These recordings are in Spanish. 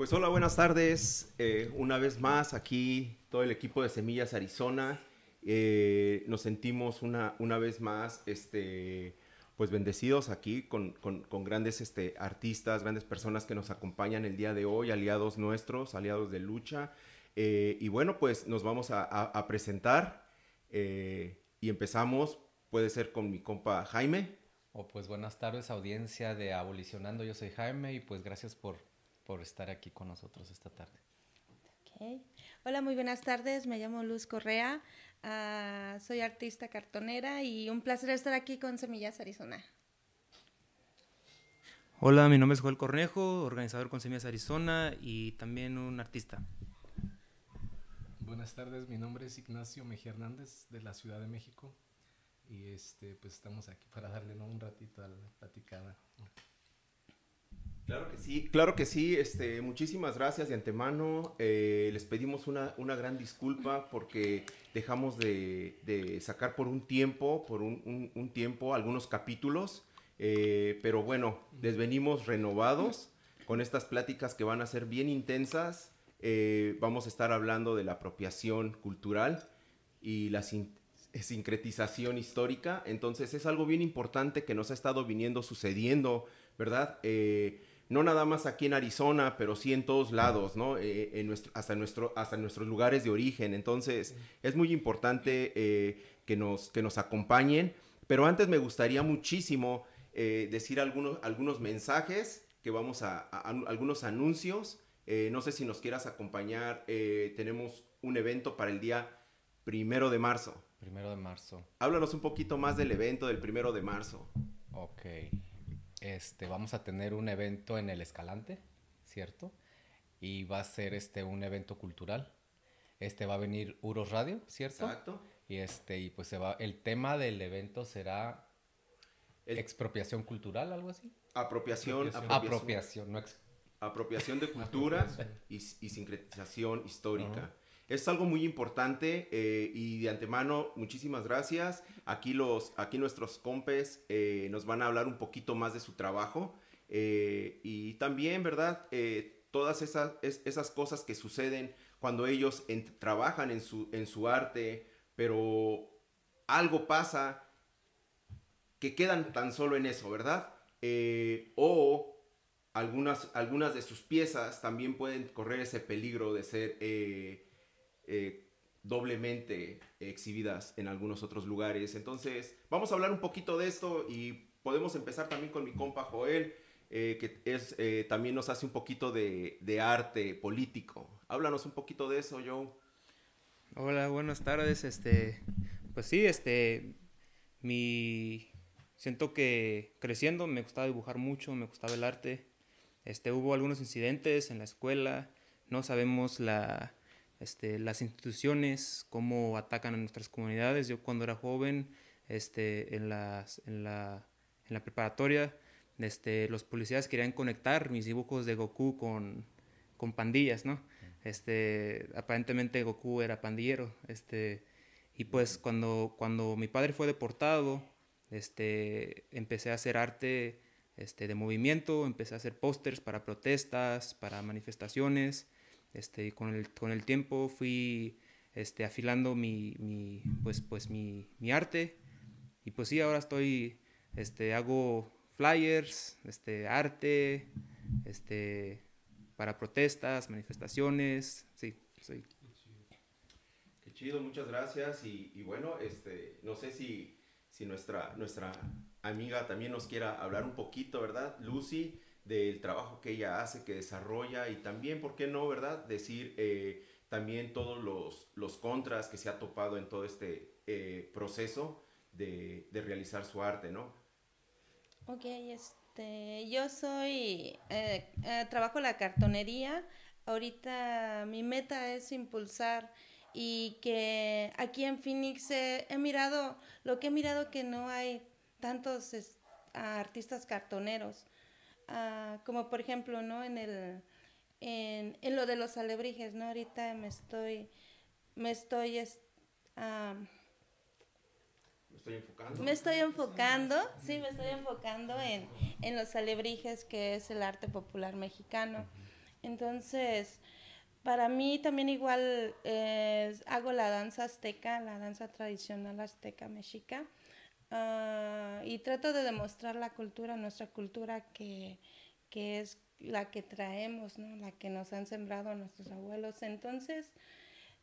Pues hola, buenas tardes. Eh, una vez más aquí todo el equipo de Semillas Arizona. Eh, nos sentimos una, una vez más este, pues bendecidos aquí con, con, grandes este, artistas, grandes personas que nos acompañan el día de hoy, aliados nuestros, aliados de lucha. Eh, y bueno, pues nos vamos a, presentar y empezamos, puede ser con mi compa Jaime. Oh, pues buenas tardes, audiencia de Abolicionando. Yo soy Jaime y pues gracias por, por estar aquí con nosotros esta tarde. Okay. Hola, muy buenas tardes. Me llamo Luz Correa. Ah, soy artista cartonera y un placer estar aquí con Semillas Arizona. Hola, mi nombre es Joel Cornejo, organizador con Semillas Arizona y también un artista. Buenas tardes, mi nombre es Ignacio Mejía Hernández de la Ciudad de México y este pues estamos aquí para darle un ratito a la platicada. Claro que sí, claro que sí, este, muchísimas gracias de antemano, eh, les pedimos una, una, gran disculpa porque dejamos de, sacar por un tiempo, por un, un, tiempo algunos capítulos, eh, pero bueno, les venimos renovados con estas pláticas que van a ser bien intensas, eh, vamos a estar hablando de la apropiación cultural y la sincretización histórica. Entonces es algo bien importante que nos ha estado viniendo sucediendo, ¿verdad? No nada más aquí en Arizona, pero sí en todos lados, ¿no? Eh, en nuestro, hasta, nuestro, hasta nuestros lugares de origen. Entonces es muy importante eh, que, nos, que nos acompañen. Pero antes me gustaría muchísimo decir algunos, algunos mensajes que vamos a, algunos anuncios. no sé si nos quieras acompañar. tenemos un evento para el día primero de marzo. Primero de marzo. Háblanos un poquito más del evento del primero de marzo. Ok. Este, vamos a tener un evento en el Escalante, ¿cierto? Y va a ser este un evento cultural. Este va a venir Uros Radio, ¿cierto? Exacto. Y este, y pues se va, el tema del evento será expropiación cultural, algo así. Apropiación, apropiación, apropiación, no apropiación de cultura y, y, sincretización histórica. Es algo muy importante eh, y de antemano muchísimas gracias. Aquí, los, aquí nuestros compes eh, nos van a hablar un poquito más de su trabajo eh, y también, ¿verdad? todas esas, esas cosas que suceden cuando ellos trabajan en su, en su arte, pero algo pasa que quedan tan solo en eso, ¿verdad? o algunas, algunas de sus piezas también pueden correr ese peligro de ser doblemente exhibidas en algunos otros lugares. Entonces, vamos a hablar un poquito de esto y podemos empezar también con mi compa Joel, eh, que es, eh, también nos hace un poquito de, de, arte político. Háblanos un poquito de eso, Joe. Hola, buenas tardes. Este, pues sí, este, mi, siento que creciendo me gustaba dibujar mucho, me gustaba el arte. Este, hubo algunos incidentes en la escuela, no sabemos la, este, las instituciones, cómo atacan a nuestras comunidades. Yo cuando era joven, este, en, las, en, la, en la preparatoria, este, los policías querían conectar mis dibujos de Goku con, con pandillas, ¿no? Este, aparentemente Goku era pandillero, este, y pues cuando, cuando mi padre fue deportado, este, empecé a hacer arte este, de movimiento, empecé a hacer pósters para protestas, para manifestaciones, este, con el, con el tiempo fui este, afilando mi, mi pues, pues mi, mi, arte. Y pues sí, ahora estoy, este, hago flyers, este, arte, este, para protestas, manifestaciones, sí, soy. Qué chido, muchas gracias. Y, y bueno, este, no sé si, si nuestra, nuestra amiga también nos quiera hablar un poquito, ¿verdad? Lucy, del trabajo que ella hace, que desarrolla y también, ¿por qué no, verdad? Decir eh, también todos los, los, contras que se ha topado en todo este eh, proceso de, de, realizar su arte, ¿no? Ok, este, yo soy, eh, trabajo la cartonería. Ahorita mi meta es impulsar y que aquí en Phoenix he mirado, lo que he mirado que no hay tantos artistas cartoneros. Ah, como por ejemplo, ¿no? En el, en, en, lo de los alebrijes, ¿no? Ahorita me estoy, me estoy, me estoy enfocando. Me estoy enfocando, sí, me estoy enfocando en, en los alebrijes, que es el arte popular mexicano. Entonces, para mí también igual eh, hago la danza azteca, la danza tradicional azteca mexica, ah, y trato de demostrar la cultura, nuestra cultura que, que es la que traemos, ¿no? la que nos han sembrado nuestros abuelos. Entonces,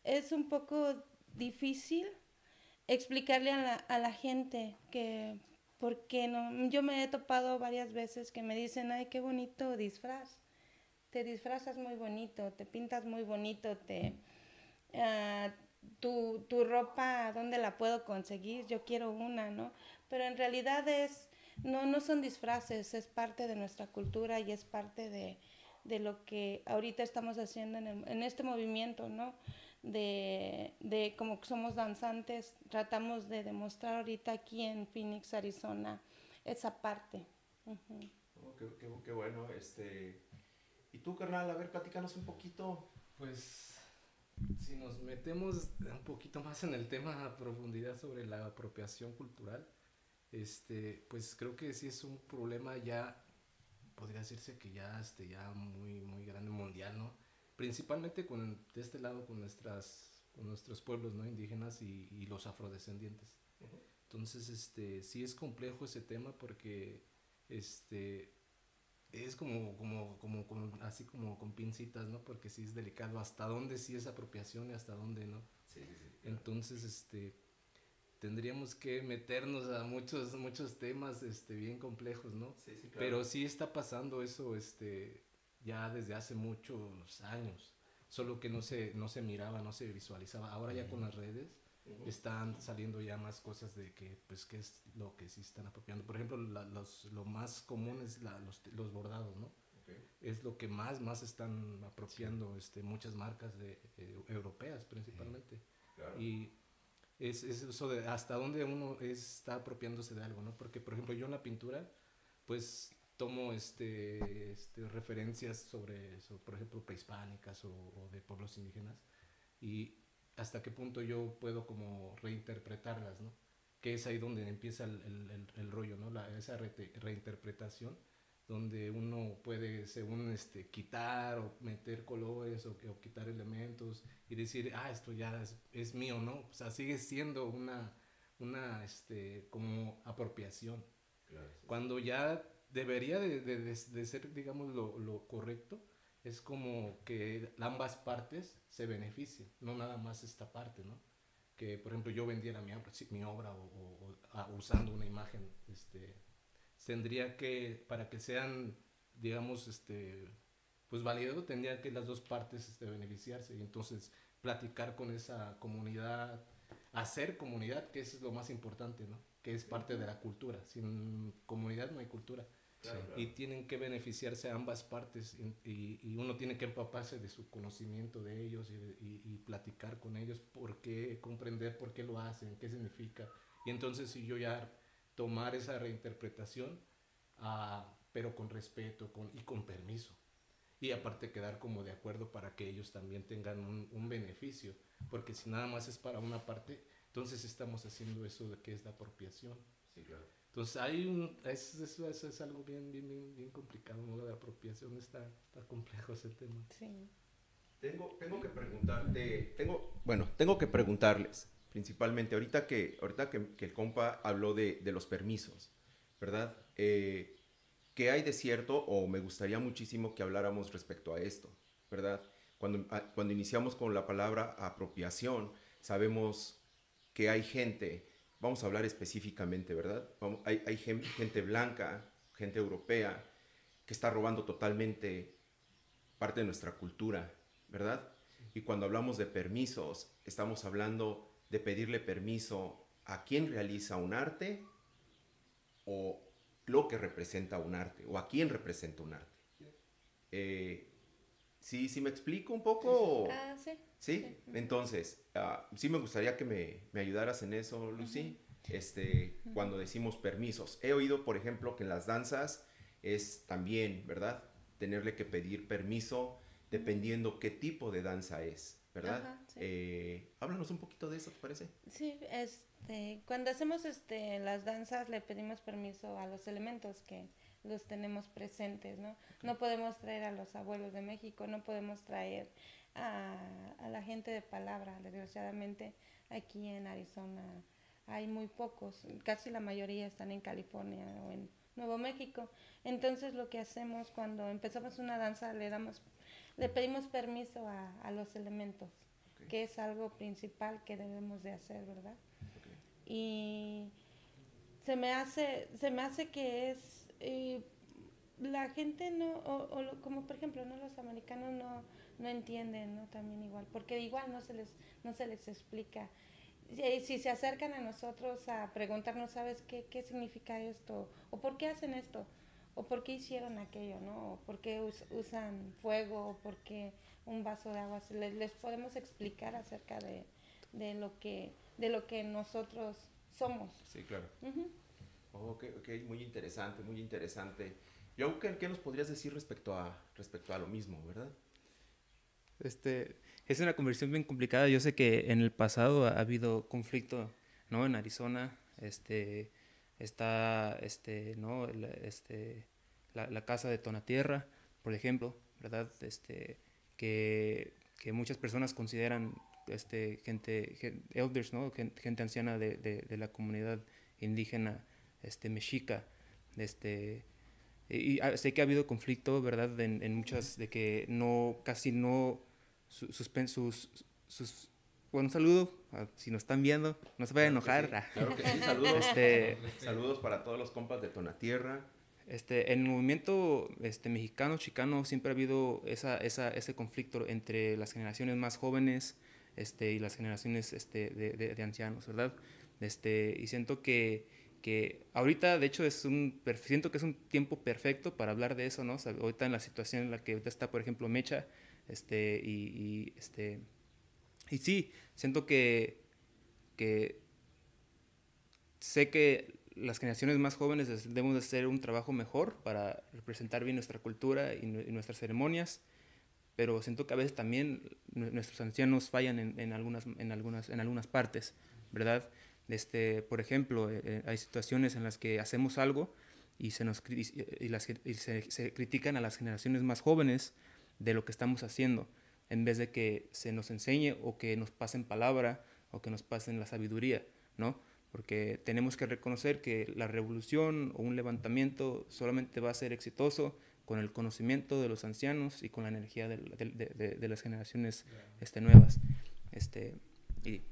es un poco difícil explicarle a la, a la gente que, porque no, yo me he topado varias veces que me dicen, ay, qué bonito disfraz te disfrazas muy bonito, te pintas muy bonito, te, uh, tu, tu, ropa, ¿dónde la puedo conseguir? Yo quiero una, ¿no? Pero en realidad es, no, no son disfraces, es parte de nuestra cultura y es parte de, de lo que ahorita estamos haciendo en, el, en este movimiento, ¿no? De, de, como somos danzantes, tratamos de demostrar ahorita aquí en Phoenix, Arizona, esa parte. Uh -huh. oh, qué, qué, qué, bueno, este, y tú, carnal, a ver, platícanos un poquito. Pues, si nos metemos un poquito más en el tema a profundidad sobre la apropiación cultural, este, pues creo que sí es un problema ya, podría decirse que ya, este, ya muy, muy grande mundial, ¿no? Principalmente con, de este lado con, nuestras, con nuestros pueblos, ¿no? Indígenas y, y los afrodescendientes. Uh -huh. Entonces, este, sí es complejo ese tema porque, este, es como, como, como, como, así como con pincitas, ¿no? Porque sí es delicado hasta dónde sí es apropiación y hasta dónde no. Sí, sí, sí, claro. Entonces, este, tendríamos que meternos a muchos, muchos temas, este, bien complejos, ¿no? Sí, sí, claro. Pero sí está pasando eso, este, ya desde hace muchos años. Solo que no se, no se miraba, no se visualizaba. Ahora ya con las redes, Uh -huh. están saliendo ya más cosas de que pues qué es lo que sí están apropiando por ejemplo la, los, lo más común es la, los, los, bordados no okay. es lo que más más están apropiando sí. este muchas marcas de eh, europeas principalmente claro. y es, es, eso de hasta dónde uno está apropiándose de algo no porque por ejemplo yo en la pintura pues tomo este, este referencias sobre, sobre, por ejemplo prehispánicas o, o de pueblos indígenas y hasta qué punto yo puedo como reinterpretarlas, ¿no? Que es ahí donde empieza el, el, el rollo, ¿no? La, esa re reinterpretación, donde uno puede, según este, quitar o meter colores o, o, quitar elementos y decir, ah, esto ya es, es mío, ¿no? O sea, sigue siendo una, una este, como apropiación. Claro, sí. Cuando ya debería de, de, de, de ser, digamos, lo, lo correcto, es como que ambas partes se beneficien, no nada más esta parte, ¿no? Que, por ejemplo, yo vendiera mi obra, o, o usando una imagen, este, tendría que, para que sean, digamos, este, pues válido, tendría que las dos partes este, beneficiarse y entonces platicar con esa comunidad, hacer comunidad, que eso es lo más importante, ¿no? Que es parte de la cultura. Sin comunidad no hay cultura. Claro, claro. Y tienen que beneficiarse ambas partes y, y, y, uno tiene que empaparse de su conocimiento de ellos y, y, y, platicar con ellos, por qué, comprender por qué lo hacen, qué significa. Y entonces si yo ya tomar esa reinterpretación, uh, pero con respeto con, y con permiso. Y aparte quedar como de acuerdo para que ellos también tengan un, un beneficio, porque si nada más es para una parte, entonces estamos haciendo eso de que es la apropiación. Sí, claro. Entonces hay un, eso, eso, eso es algo bien, bien, bien, bien complicado, ¿no? La apropiación está, está complejo ese tema. Sí. Tengo, tengo que preguntarte, tengo, bueno, tengo que preguntarles, principalmente, ahorita que, ahorita que, que el compa habló de, de los permisos, ¿verdad? Eh, ¿Qué hay de cierto o me gustaría muchísimo que habláramos respecto a esto, ¿verdad? Cuando, cuando iniciamos con la palabra apropiación, sabemos que hay gente vamos a hablar específicamente, ¿verdad? Hay, gente blanca, gente europea, que está robando totalmente parte de nuestra cultura, ¿verdad? Y cuando hablamos de permisos, estamos hablando de pedirle permiso a quien realiza un arte o lo que representa un arte, o a quién representa un arte. Eh, ¿sí, ¿Sí me explico un poco? Ah, sí. ¿Sí? sí. Entonces, uh, sí me gustaría que me, me, ayudaras en eso, Lucy. Uh -huh. Este, uh -huh. cuando decimos permisos. He oído, por ejemplo, que en las danzas es también, ¿verdad? Tenerle que pedir permiso dependiendo qué tipo de danza es, ¿verdad? Ajá, sí. eh, háblanos un poquito de eso, ¿te parece? Sí, este, cuando hacemos este, las danzas le pedimos permiso a los elementos que los tenemos presentes, ¿no? No podemos traer a los abuelos de México, no podemos traer a, a la gente de palabra, desgraciadamente aquí en Arizona hay muy pocos, casi la mayoría están en California o en Nuevo México. Entonces lo que hacemos cuando empezamos una danza le damos, le pedimos permiso a, a los elementos, que es algo principal que debemos de hacer, ¿verdad? Y se me hace, se me hace que es eh, la gente no, o, o lo- como por ejemplo, no los americanos no, no entienden, ¿no? También igual, porque igual no se les, no se les explica. Si, si se acercan a nosotros a preguntarnos, ¿sabes qué, qué significa esto? ¿O por qué hacen esto? ¿O por qué hicieron aquello? ¿no? ¿O por qué us- usan fuego? ¿O por qué un vaso de agua? Les, les podemos explicar acerca de, de, lo que, de lo que nosotros somos. Sí, claro. Ok, ok, muy interesante, muy interesante. Joe, ¿qué, qué nos podrías decir respecto a, respecto a lo mismo, verdad? Este, es una conversión bien complicada. Yo sé que en el pasado ha habido conflicto, ¿no? En Arizona, este, está, este, ¿no? El- este, la, la casa de Tonatierra, por ejemplo, ¿verdad? Este, que, que muchas personas consideran, este, gente, gen- elders, ¿no? Gen- Gente, anciana de, de, de la comunidad indígena, este, mexica, este, y, y, ah, sé que ha habido conflicto, ¿verdad? En, en muchas, de que no, casi no su- suspen- sus, sus, bueno, un saludo, a- si nos están viendo, no se vayan a Claro enojar. sí, Claro que sí, saludos. Este, Saludos para todos los compas de Tonatierra. Este, en el movimiento este, mexicano, chicano, siempre ha habido esa, esa, ese conflicto entre las generaciones más jóvenes este, y las generaciones este, de, de- de ancianos, ¿verdad? Este, y siento que, que ahorita, de hecho, es un, siento que es un tiempo perfecto para hablar de eso, ¿no? O ahorita en la situación en la que está, por ejemplo, Mecha, este, y, este, y sí, siento que, que sé que las generaciones más jóvenes debemos de hacer un trabajo mejor para representar bien nuestra cultura y, y nuestras ceremonias, pero siento que a veces también nue- nuestros ancianos fallan en, en algunas, en, algunas, en algunas partes, ¿verdad? Este, por ejemplo, eh, eh, hay situaciones en las que hacemos algo y se, nos, y- y las y se, se critican a las generaciones más jóvenes de lo que estamos haciendo, en vez de que se nos enseñe o que nos pasen palabra o que nos pasen la sabiduría, ¿no? Porque tenemos que reconocer que la revolución o un levantamiento solamente va a ser exitoso con el conocimiento de los ancianos y con la energía del- de, de- de las generaciones este, nuevas. Este, y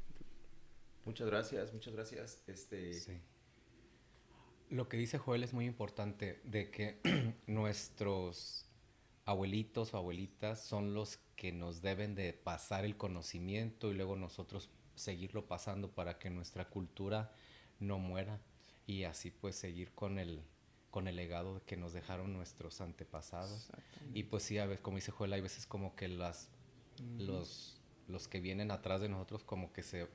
Muchas gracias, muchas gracias. Este, Sí. Lo que dice Joel es muy importante, de que nuestros abuelitos o abuelitas son los que nos deben de pasar el conocimiento y luego nosotros seguirlo pasando para que nuestra cultura no muera y así pues seguir con el con el legado que nos dejaron nuestros antepasados. Y pues sí, a veces, como dice Joel, hay veces como que las los, los que vienen atrás de nosotros como que se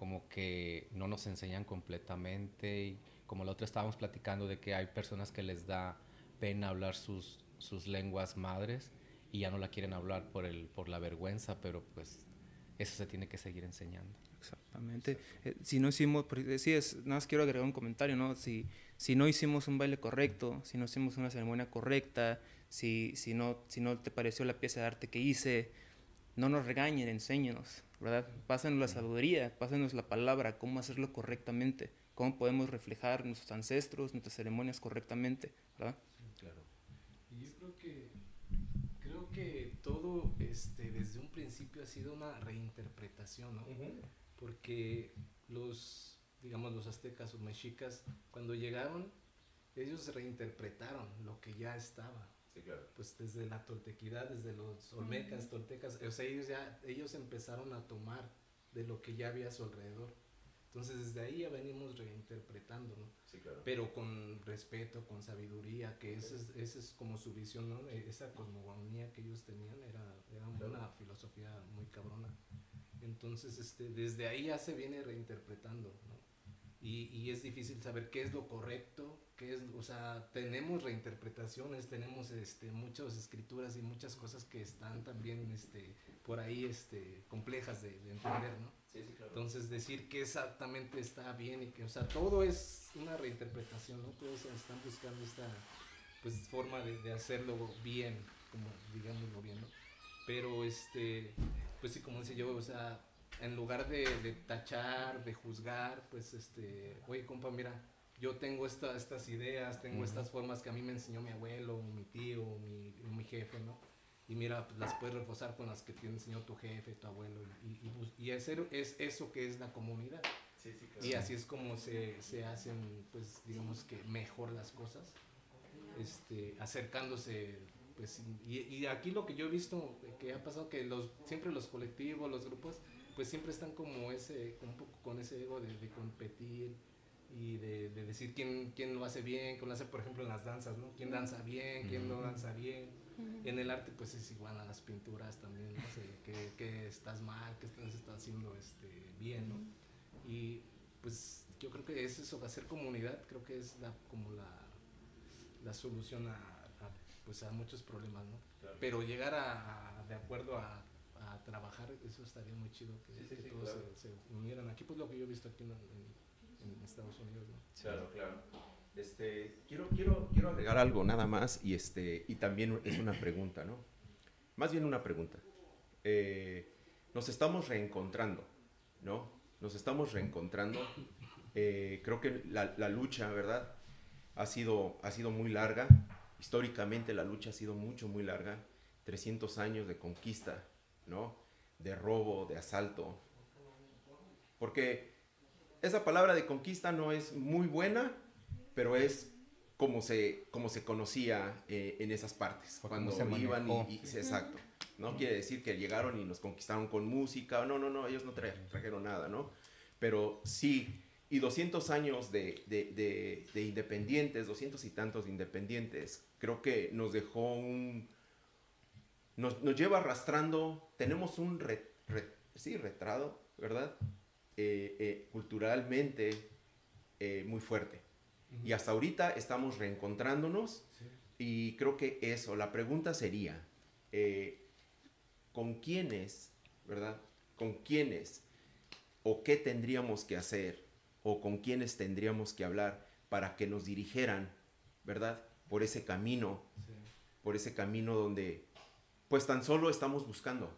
como que no nos enseñan completamente y como la otra estábamos platicando de que hay personas que les da pena hablar sus, sus lenguas madres y ya no la quieren hablar por el por la vergüenza, pero pues eso se tiene que seguir enseñando. Exactamente. Eh, si no hicimos, sí, es, nada más quiero agregar un comentario, ¿no? Si, si no hicimos un baile correcto, si no hicimos una ceremonia correcta, si, si, no, si no te pareció la pieza de arte que hice, no nos regañen, enséñenos, ¿verdad? Pásenos la sabiduría, pásenos la palabra, cómo hacerlo correctamente, cómo podemos reflejar nuestros ancestros, nuestras ceremonias correctamente, ¿verdad? claro. Y yo creo que creo que todo este desde un principio ha sido una reinterpretación, ¿no? Porque los digamos los aztecas o mexicas cuando llegaron ellos reinterpretaron lo que ya estaba. Sí, claro. Pues desde la toltequidad, desde los olmecas, toltecas, o sea, ellos ya ellos empezaron a tomar de lo que ya había a su alrededor. Entonces desde ahí ya venimos reinterpretando, ¿no? Sí, claro. pero con respeto, con sabiduría, que esa es, esa es como su visión, ¿no? Esa cosmogonía que ellos tenían era, era una filosofía muy cabrona. Entonces, este, desde ahí ya se viene reinterpretando, ¿no? Y, y es difícil saber qué es lo correcto, qué es, o sea, tenemos reinterpretaciones, tenemos este, muchas escrituras y muchas cosas que están también este, por ahí este, complejas de, de entender, ¿no? Sí, sí, claro. Entonces decir que exactamente está bien y que, o sea, todo es una reinterpretación, ¿no? Todos están buscando esta, pues forma de, de hacerlo bien, como digámoslo bien, ¿no? Pero este, pues sí, como decía yo, o sea, en lugar de, de tachar, de juzgar, pues este, oye compa, mira, yo tengo esta, estas ideas, tengo estas formas que a mí me enseñó mi abuelo, mi tío, mi, mi jefe, ¿no? Y mira, pues las puedes reforzar con las que te enseñó tu jefe, tu abuelo, y, y, y hacer es eso que es la comunidad. Sí, sí, Y así es como se, se hacen, pues digamos que mejor las cosas, este, acercándose, pues, y, y aquí lo que yo he visto que ha pasado que los, siempre los colectivos, los grupos, pues siempre están como ese, un poco con ese ego de, de competir y de, de decir quién, quién lo hace bien, quién lo hace, por ejemplo, en las danzas, ¿no? Quién danza bien, quién no danza bien. En el arte, pues es igual a las pinturas también, no sé, que, que estás mal, que estás, estás haciendo este, bien, ¿no? Y pues yo creo que es eso, hacer comunidad, creo que es la, como la, la solución a, a, pues a muchos problemas, ¿no? Claro. Pero llegar a, a- de acuerdo a, a trabajar, eso estaría muy chido, que, Sí, sí, que sí, todos claro. se, se unieran. Aquí pues lo que yo he visto aquí en, en- en Estados Unidos, ¿no? Claro, claro. Este, quiero, quiero, quiero agregar algo nada más y, este, y también es una pregunta, ¿no? Más bien una pregunta. Eh, nos estamos reencontrando, ¿no? Nos estamos reencontrando. Eh, creo que la, la lucha, ¿verdad? Ha sido, ha sido muy larga. Históricamente la lucha ha sido mucho, muy larga. 300 años de conquista, ¿no? De robo, de asalto. Porque esa palabra de conquista no es muy buena, pero es como se, como se conocía eh, en esas partes, cuando se iban y, y- sí, exacto. No quiere decir que llegaron y nos conquistaron con música, no, no, no, ellos no tra- trajeron nada, ¿no? Pero sí, y 200 años de, de, de- de independientes, 200 y tantos de independientes, creo que nos dejó un... Nos, nos lleva arrastrando, tenemos un re- re- sí, retrado, ¿verdad? Eh, eh, culturalmente eh, muy fuerte. Y hasta ahorita estamos reencontrándonos y creo que eso, la pregunta sería, ¿con quiénes, verdad? ¿Con quiénes o qué tendríamos que hacer o con quiénes tendríamos que hablar para que nos dirigieran, verdad? Por ese camino, por ese camino donde pues tan solo estamos buscando,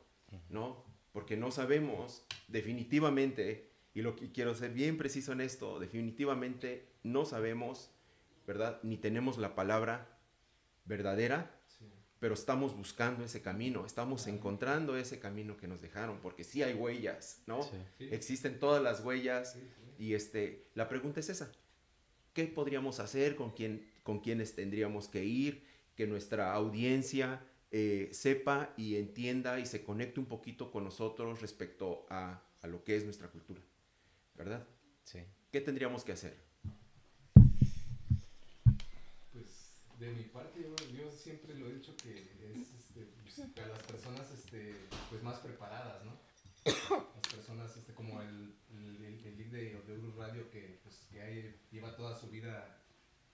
¿no? Porque no sabemos definitivamente, y lo que quiero ser bien preciso en esto, definitivamente no sabemos, ¿verdad? Ni tenemos la palabra verdadera, pero estamos buscando ese camino, estamos encontrando ese camino que nos dejaron, porque sí hay huellas, ¿no? Sí. Existen todas las huellas y este, la pregunta es esa. ¿Qué podríamos hacer? ¿Con, quién, con quiénes tendríamos que ir? Que nuestra audiencia eh, sepa y entienda y se conecte un poquito con nosotros respecto a, a lo que es nuestra cultura, ¿verdad? Sí. ¿Qué tendríamos que hacer? Pues de mi parte yo, yo siempre lo he dicho que es este, pues, para las personas este, pues más preparadas, ¿no? Las personas este, como el, el, el, el de, de Uru Radio que, pues, que hay- lleva toda su vida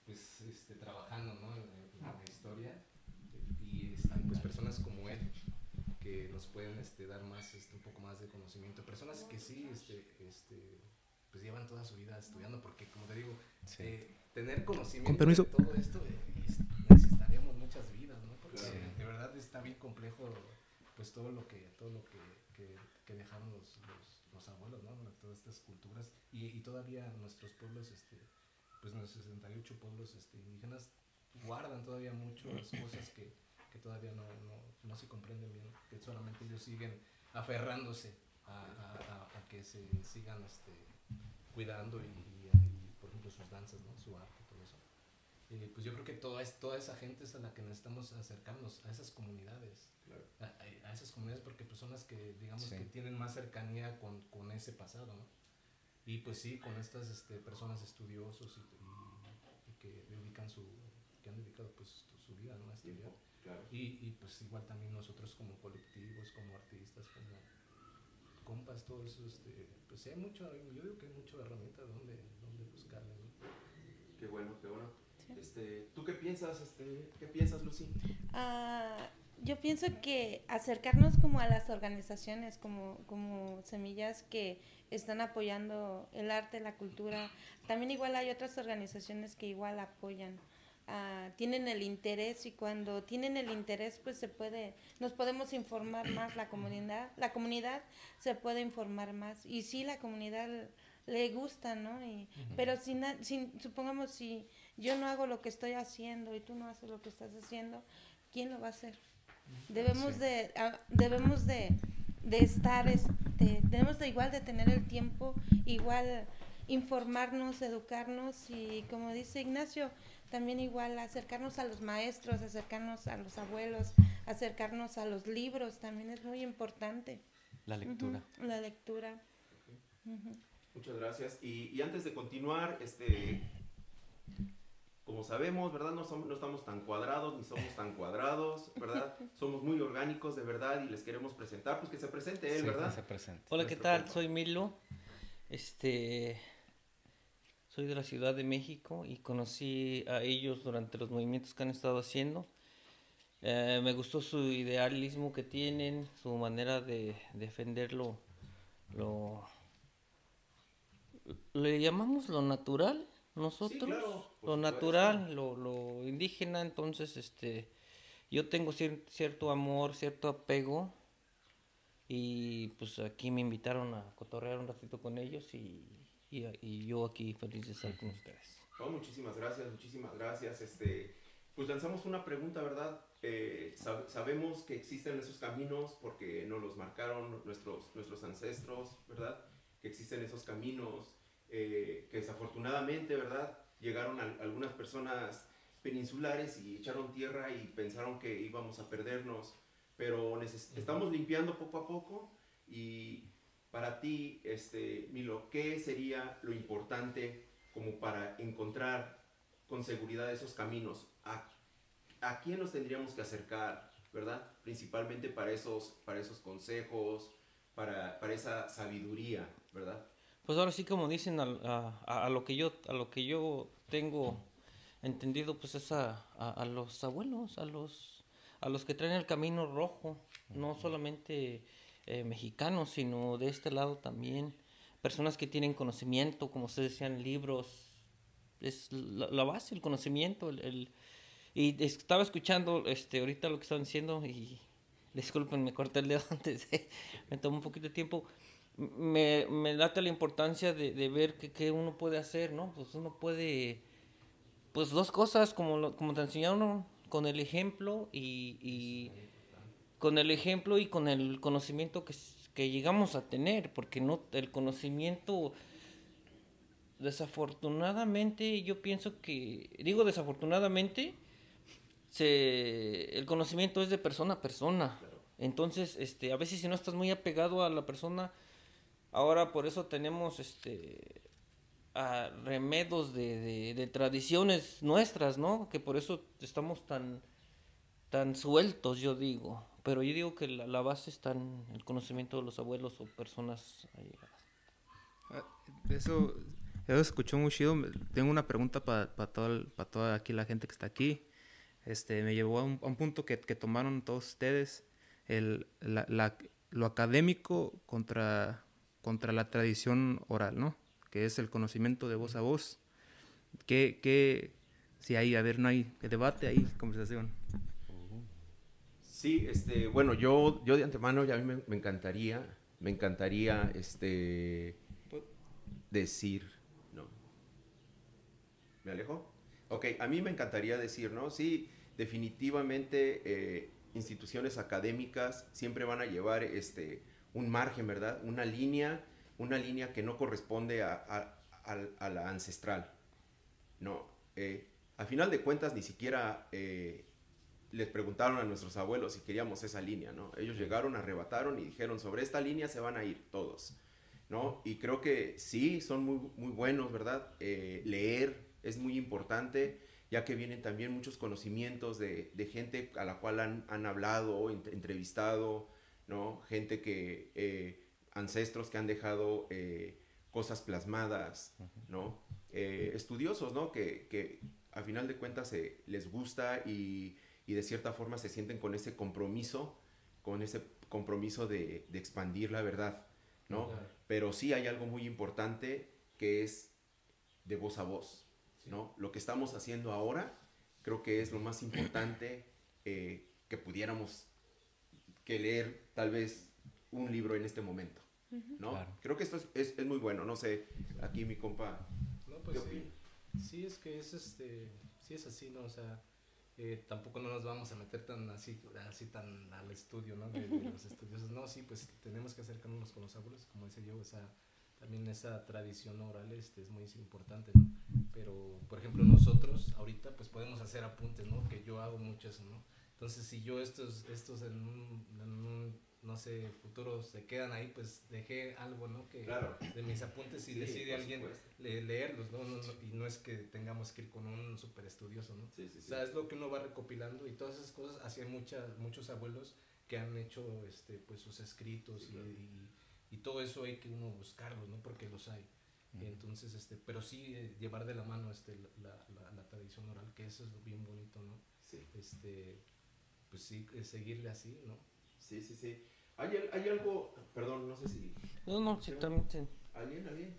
pues, este, trabajando ¿no? en, en la historia personas como él que nos pueden este, dar más este, un poco más de conocimiento personas que sí este, este, pues llevan toda su vida estudiando porque como te digo Sí. eh, tener conocimiento Con permiso. de todo esto eh, es- necesitaríamos muchas vidas ¿no? porque de verdad está bien complejo pues todo lo que todo lo que, que, que dejaron los, los, los abuelos ¿no? todas estas culturas y, y todavía nuestros pueblos este pues nuestros 68 pueblos este, indígenas guardan todavía muchas cosas que, que todavía no, no, no se comprenden bien, que solamente ellos siguen aferrándose a, a- a- a que se sigan este, cuidando y, y- y, por ejemplo sus danzas, ¿no? su arte, todo eso. Eh, pues yo creo que toda, es, toda esa gente es a la que necesitamos acercarnos, a esas comunidades, a, a- a esas comunidades porque pues son las que digamos Sí. que tienen más cercanía con, con ese pasado, ¿no? Y pues sí, con estas este, personas estudiosos y, y- y que dedican su, que han dedicado pues su, su vida ¿no? a estudiar. Claro. Y, y pues igual también nosotros como colectivos, como artistas, como compas, todo eso, este, pues sí hay mucho, yo digo que hay mucho herramienta donde, donde buscarle, ¿no? Qué bueno, qué bueno. Este, ¿Tú qué piensas, este, qué piensas, Lucy? Ah, yo pienso que acercarnos como a las organizaciones, como, como semillas que están apoyando el arte, la cultura. También igual hay otras organizaciones que igual apoyan ah, tienen el interés y cuando tienen el interés pues se puede, nos podemos informar más la comunidad, la comunidad se puede informar más y sí la comunidad le gusta, ¿no? Y, Pero si, si, supongamos si yo no hago lo que estoy haciendo y tú no haces lo que estás haciendo, ¿quién lo va a hacer? Debemos de, ah, debemos de, de estar, este, debemos de igual de tener el tiempo, igual informarnos, educarnos y como dice Ignacio, también igual acercarnos a los maestros, acercarnos a los abuelos, acercarnos a los libros, también es muy importante. La lectura. La lectura. Muchas gracias. Y, y, antes de continuar, este, como sabemos, ¿verdad? No, somos, no estamos tan cuadrados ni somos tan cuadrados, ¿verdad? Somos muy orgánicos de verdad y les queremos presentar, pues que se presente él, ¿verdad? se presente. Hola, ¿qué tal? Soy Milo. Este, soy de la Ciudad de México y conocí a ellos durante los movimientos que han estado haciendo. Eh, me gustó su idealismo que tienen, su manera de defenderlo, lo, le llamamos lo natural nosotros, lo natural, lo, lo, indígena, entonces este yo tengo cierto amor, cierto apego y pues aquí me invitaron a cotorrear un ratito con ellos y y, yo aquí feliz de estar con ustedes. Oh, muchísimas gracias, muchísimas gracias. Este, pues lanzamos una pregunta, ¿verdad? Eh, sabemos que existen esos caminos porque nos los marcaron nuestros, nuestros ancestros, ¿verdad? Que existen esos caminos eh, que desafortunadamente, ¿verdad? Llegaron algunas personas peninsulares y echaron tierra y pensaron que íbamos a perdernos, pero estamos limpiando poco a poco y para ti, este, Milo, ¿qué sería lo importante como para encontrar con seguridad esos caminos? ¿A, a quién nos tendríamos que acercar, verdad? Principalmente para esos, para esos consejos, para, para esa sabiduría, ¿verdad? Pues ahora sí, como dicen, a, a, lo, que yo, a lo que yo tengo entendido, pues es a, a, los abuelos, a los, a los que traen el camino rojo, no solamente eh, mexicanos, sino de este lado también personas que tienen conocimiento, como ustedes decían, libros, es la, base, el conocimiento, el, y estaba escuchando este ahorita lo que estaban diciendo y disculpen, me corté el dedo antes, me tomó un poquito de tiempo. Me, me date la importancia de, de ver qué uno puede hacer, ¿no? Pues uno puede, pues dos cosas, como, como te enseñaron, con el ejemplo y con el ejemplo y con el conocimiento que, que llegamos a tener, porque no el conocimiento desafortunadamente yo pienso que digo desafortunadamente se, el conocimiento es de persona a persona. Entonces, este, a veces si no estás muy apegado a la persona, ahora por eso tenemos este a remedos de, de, de, tradiciones nuestras, ¿no? Que por eso estamos tan, tan sueltos, yo digo. Pero yo digo que la, base está en el conocimiento de los abuelos o personas allegadas. Ah, eso, eso escuchó muy chido. Tengo una pregunta para pa toda aquí la gente que está aquí. Este, me llevó a un, punto que, que, tomaron todos ustedes, el, la, la, lo académico contra, contra la tradición oral, ¿no? Que es el conocimiento de voz a voz. ¿Qué, qué, si hay, a ver, no hay debate, hay conversación? Sí, este, bueno, yo, yo de antemano ya a mí me, encantaría, me encantaría, este, decir, ¿no? ¿Me alejo? Ok, a mí me encantaría decir, ¿no? Sí, definitivamente eh, instituciones académicas siempre van a llevar, este, un margen, ¿verdad? Una línea, una línea que no corresponde a, la ancestral, ¿no? Eh, al final de cuentas, ni siquiera... Eh, les preguntaron a nuestros abuelos si queríamos esa línea, ¿no? Ellos llegaron, arrebataron y dijeron, sobre esta línea se van a ir todos, ¿no? Y creo que sí, son muy, muy buenos, ¿verdad? Eh, leer es muy importante, ya que vienen también muchos conocimientos de, de gente a la cual han, han hablado, entrevistado, ¿no? Gente que, eh, ancestros que han dejado eh, cosas plasmadas, ¿no? estudiosos, ¿no? Que, que a final de cuentas les gusta y y de cierta forma se sienten con ese compromiso, con ese compromiso de, de expandir la verdad, ¿no? Pero sí hay algo muy importante que es de voz a voz, ¿no? Lo que estamos haciendo ahora creo que es lo más importante eh, que pudiéramos que leer tal vez un libro en este momento, ¿no? Claro. Creo que esto es, es- es muy bueno, no sé, aquí mi compa, No, pues ¿qué sí. Sí, es que es este, sí es así, ¿no? O sea, eh, tampoco no nos vamos a meter tan así, así tan al estudio, ¿no? De, de los estudiosos. No, sí, pues tenemos que acercarnos con los abuelos, como decía yo, o sea, también esa tradición oral este, es muy importante, ¿no? Pero, por ejemplo, nosotros ahorita pues podemos hacer apuntes, ¿no? Que yo hago mucho eso, ¿no? Entonces, si yo estos, estos en un, en un, no sé, futuro se quedan ahí, pues dejé algo, ¿no? Que Claro. de mis apuntes y Sí, decide alguien le- leerlos, ¿no? No, no, Y no es que tengamos que ir con un súper estudioso, ¿no? Sí, sí, O sea, es lo que uno va recopilando y todas esas cosas hacían muchas, muchos abuelos que han hecho este, pues, sus escritos Sí, claro. y, todo eso hay que uno buscarlos, ¿no? Porque los hay. Entonces, este, pero sí eh, llevar de la mano este, la, la- la tradición oral, que eso es bien bonito, ¿no? Sí, Este, pues sí, seguirle así, ¿no? Sí, sí, sí. ¿Hay, hay algo, perdón, no sé si, No, no, sí, también. ¿alguien, alguien?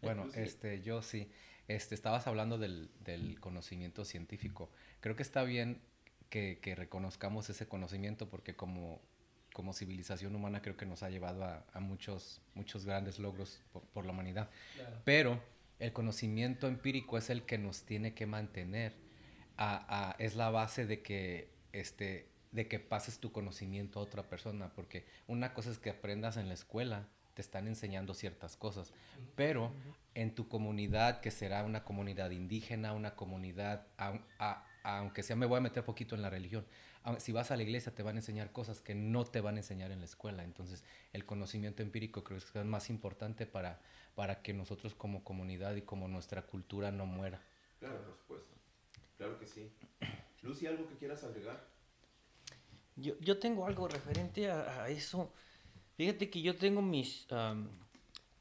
Bueno, este, yo sí. Este, estabas hablando del, del conocimiento científico. Creo que está bien que, que reconozcamos ese conocimiento porque como, como civilización humana creo que nos ha llevado a, a muchos, muchos grandes logros por, por la humanidad. Claro. Pero el conocimiento empírico es el que nos tiene que mantener. a- a- es la base de que, este, de que pases tu conocimiento a otra persona. Porque una cosa es que aprendas en la escuela, te están enseñando ciertas cosas. Pero en tu comunidad, que será una comunidad indígena, una comunidad, a- aunque sea me voy a meter poquito en la religión, si vas a la iglesia te van a enseñar cosas que no te van a enseñar en la escuela. Entonces el conocimiento empírico creo que es más importante para, para que nosotros como comunidad y como nuestra cultura no muera. Claro, por supuesto. Claro que sí. Lucy, ¿algo que quieras agregar? Yo, yo tengo algo referente a, a eso. Fíjate que yo tengo mis...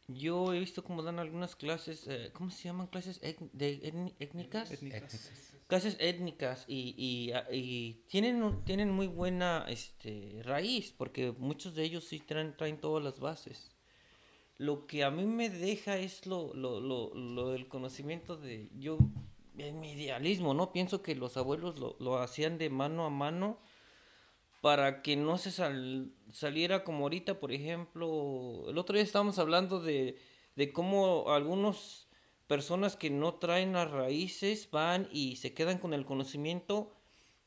yo he visto cómo dan algunas clases, eh, ¿cómo se llaman? Clases de étnicas. Étnicas. Clases étnicas y, y, y tienen, tienen muy buena este, raíz porque muchos de ellos sí traen, traen todas las bases. Lo que a mí me deja es lo, lo, lo, lo del conocimiento de yo, en mi idealismo, ¿no? Pienso que los abuelos lo, lo hacían de mano a mano para que no se sal- saliera como ahorita, por ejemplo, el otro día estábamos hablando de, de cómo algunas personas que no traen las raíces van y se quedan con el conocimiento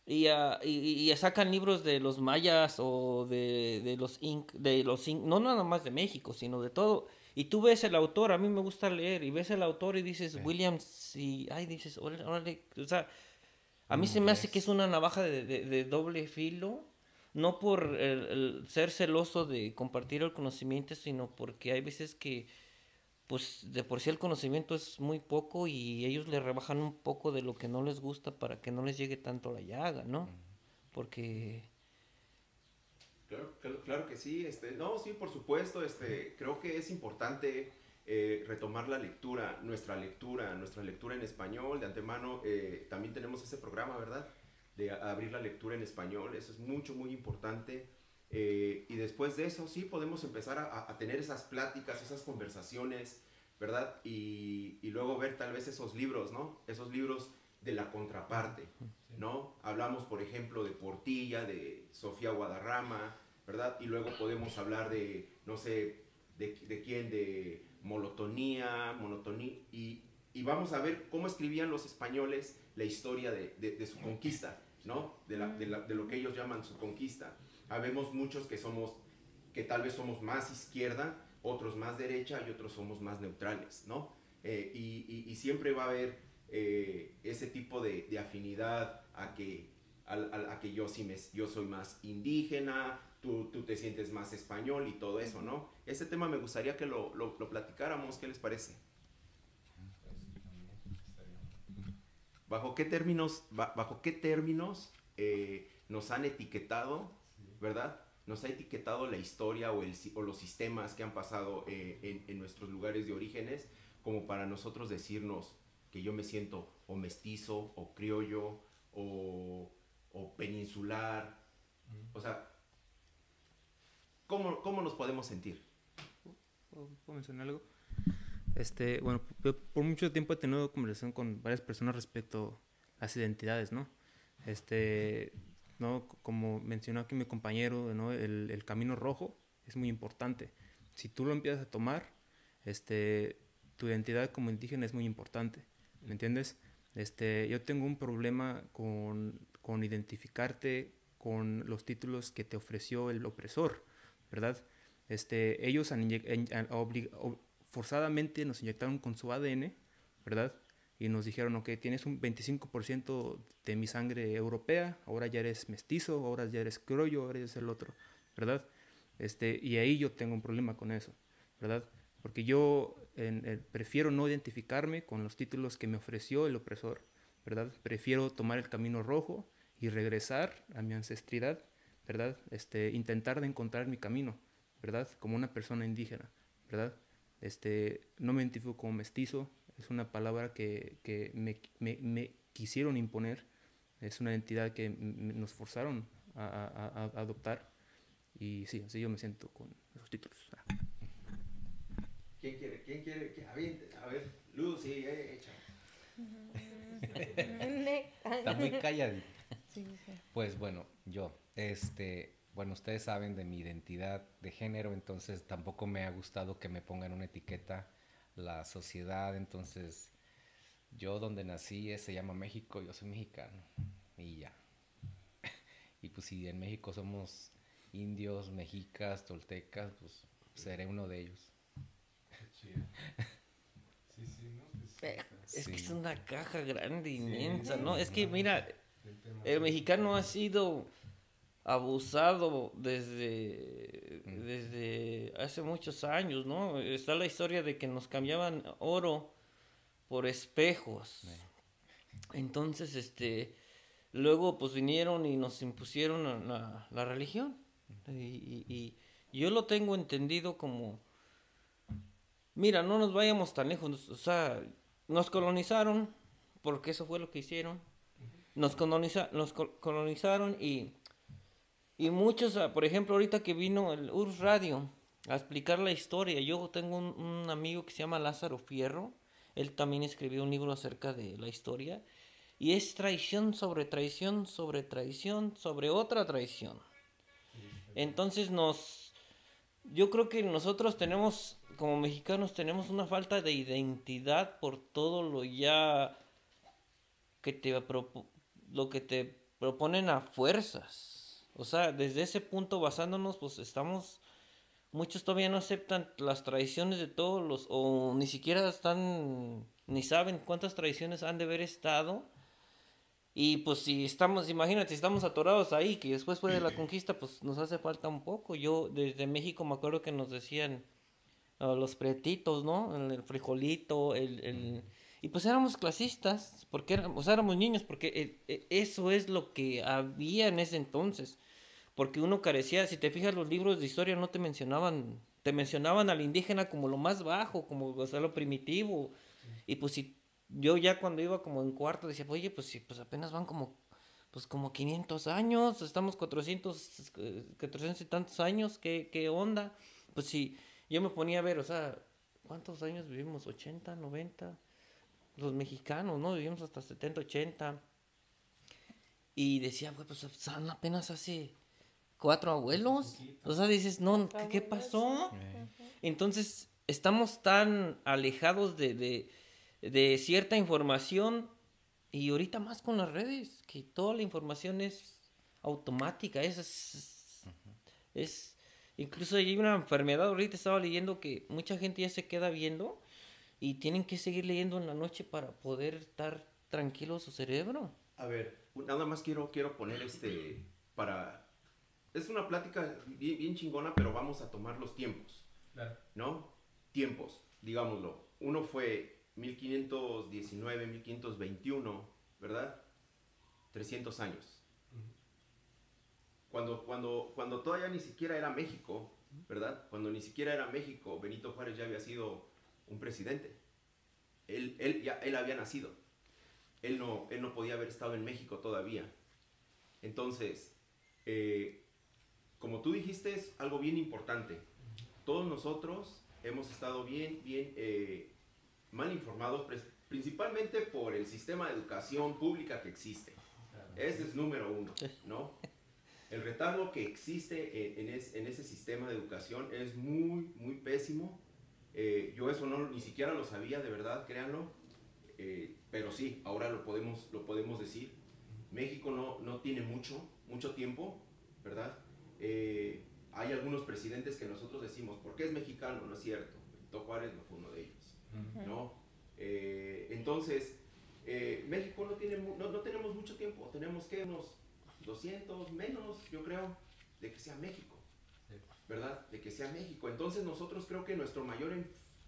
y, ah, y, y sacan libros de los mayas o de, de los inc, de los inc- no nada más de México, sino de todo. Y tú ves el autor, a mí me gusta leer, y ves el autor y dices, Williams, y ay, dices, órale, órale", o sea, a mí se me hace que es una navaja de, de- de doble filo, no por el, el ser celoso de compartir el conocimiento, sino porque hay veces que, pues, de por sí el conocimiento es muy poco y ellos le rebajan un poco de lo que no les gusta para que no les llegue tanto la llaga, ¿no? Porque... Claro, claro, claro que sí. Este, no, sí, por supuesto. Este, creo que es importante eh, retomar la lectura, nuestra lectura, nuestra lectura en español. De antemano, eh, también tenemos ese programa, ¿verdad? De abrir la lectura en español. Eso es mucho, muy importante. Eh, y después de eso, sí, podemos empezar a, a tener esas pláticas, esas conversaciones, ¿verdad? Y, y luego ver tal vez esos libros, ¿no? Esos libros de la contraparte, ¿no? Hablamos, por ejemplo, de Portilla, de Sofía Guadarrama, ¿verdad? Y luego podemos hablar de, no sé, de, de quién, de Molotonía, Monotonía, y, y vamos a ver cómo escribían los españoles la historia de, de- de su conquista, ¿no? De, lo que ellos llaman su conquista. Habemos muchos que somos, que tal vez somos más izquierda, otros más derecha y otros somos más neutrales, ¿no? Eh, y, siempre va a haber eh, ese tipo de, afinidad a que, yo, sí me, yo soy más indígena, tú, te sientes más español y todo eso, ¿no? Ese tema me gustaría que lo- lo platicáramos, ¿qué les parece? ¿Bajo qué términos, ba- bajo qué términos eh, nos han etiquetado, verdad? Nos ha etiquetado la historia o, el, o los sistemas que han pasado eh, en, en nuestros lugares de orígenes como para nosotros decirnos que yo me siento o mestizo o criollo o, o peninsular. O sea, ¿cómo, ¿cómo nos podemos sentir? ¿Puedo, puedo mencionar algo? Este, bueno, por mucho tiempo he tenido conversación con varias personas respecto las identidades, ¿no? Este, ¿no? Como mencionó aquí mi compañero, ¿no? El, el camino rojo es muy importante. Si tú lo empiezas a tomar, este, tu identidad como indígena es muy importante, ¿me entiendes? Este, yo tengo un problema con, con identificarte con los títulos que te ofreció el opresor, ¿verdad? Este, ellos han han obli- ob- forzadamente nos inyectaron con su ADN, ¿verdad? Y nos dijeron, ok, tienes un 25% de mi sangre europea, ahora ya eres mestizo, ahora ya eres criollo, ahora eres el otro, ¿verdad? Este, y ahí yo tengo un problema con eso, ¿verdad? Porque yo eh, prefiero no identificarme con los títulos que me ofreció el opresor, ¿verdad? Prefiero tomar el camino rojo y regresar a mi ancestridad, ¿verdad? Este, intentar de encontrar mi camino, ¿verdad? Como una persona indígena, ¿verdad? Este, no me identifico como mestizo, es una palabra que, que me, me- me quisieron imponer, es una identidad que nos forzaron a, a- a- adoptar y sí, así yo me siento con esos títulos. ¿Quién quiere? ¿Quién quiere? ¿Quién? A ver, a ver, Lucy, eh, echa. Está muy calladito. Sí, sí. Pues bueno, yo, este, bueno, ustedes saben de mi identidad de género, entonces tampoco me ha gustado que me pongan una etiqueta la sociedad, entonces yo donde nací eh, se llama México, yo soy mexicano y ya. Y pues si en México somos indios, mexicas, toltecas, pues seré uno de ellos. Sí, sí, ¿no? Pues, Es que es una caja grande, Sí. inmensa, ¿no? Es que mira, el mexicano ha sido abusado desde, desde hace muchos años, ¿no? Está la historia de que nos cambiaban oro por espejos. Entonces, este, luego pues vinieron y nos impusieron la, la- religión. Y, y- y yo lo tengo entendido como, mira, no nos vayamos tan lejos, o sea, nos colonizaron, porque eso fue lo que hicieron. Nos, coloniza, nos col- colonizaron y, y muchos, ah, por ejemplo, ahorita que vino el URSS Radio a explicar la historia, yo tengo un, un amigo que se llama Lázaro Fierro, él también escribió un libro acerca de la historia, y es traición sobre traición sobre traición sobre otra traición. Entonces nos, yo creo que nosotros tenemos, como mexicanos, tenemos una falta de identidad por todo lo ya que te lo que te proponen a fuerzas. O sea, desde ese punto basándonos, pues estamos, muchos todavía no aceptan las tradiciones de todos los, o ni siquiera están, ni saben cuántas tradiciones han de haber estado. Y pues si estamos, imagínate, si estamos atorados ahí, que después fue de la conquista, pues nos hace falta un poco. Yo desde México me acuerdo que nos decían ah, los pretitos, ¿no? El, frijolito, el, el- Y pues éramos clasistas, porque éramos, o sea, éramos niños, porque eh, eh, eso es lo que había en ese entonces. Porque uno carecía, si te fijas, los libros de historia no te mencionaban, te mencionaban al indígena como lo más bajo, como o sea, lo primitivo. Y pues si yo ya cuando iba como en cuarto decía, oye, pues si pues apenas van como pues como 500 años, estamos 400, eh, 400 y tantos años, ¿qué, qué onda? Pues si yo me ponía a ver, o sea, ¿cuántos años vivimos? ¿80, 90? Los mexicanos, ¿no? Vivimos hasta 70, 80. Y decía, pues son apenas hace cuatro abuelos. O sea, dices, no, ¿qué, qué pasó? Entonces, estamos tan alejados de, de, de cierta información y ahorita más con las redes, que toda la información es automática, es, es, es- incluso hay una enfermedad, ahorita estaba leyendo que mucha gente ya se queda viendo y tienen que seguir leyendo en la noche para poder estar tranquilo su cerebro. A ver, nada más quiero, quiero poner este para... Es una plática bien, bien chingona, pero vamos a tomar los tiempos, Claro. ¿no? Tiempos, digámoslo. Uno fue 1519, 1521, ¿verdad? 300 años. Cuando, cuando, cuando todavía ni siquiera era México, ¿verdad? Cuando ni siquiera era México, Benito Juárez ya había sido un presidente. Él, él, ya, él había nacido. Él no, él no podía haber estado en México todavía. Entonces, eh, como tú dijiste, es algo bien importante. Todos nosotros hemos estado bien, bien eh, mal informados. Principalmente por el sistema de educación pública que existe. Ese es número uno, ¿no? El retardo que existe en, en ese sistema de educación es muy, muy pésimo. Eh, yo eso no, ni siquiera lo sabía, de verdad, créanlo. Eh, pero sí, ahora lo podemos, lo podemos decir. México no, no tiene mucho, mucho tiempo, ¿verdad? Eh, hay algunos presidentes que nosotros decimos, ¿por qué es mexicano? No es cierto. Benito Juárez no fue uno de ellos, ¿no? entonces, México no, tiene, no, no tenemos mucho tiempo, tenemos que unos 200 menos, yo creo, de que sea México, ¿verdad? De que sea México. Entonces nosotros creo que nuestro mayor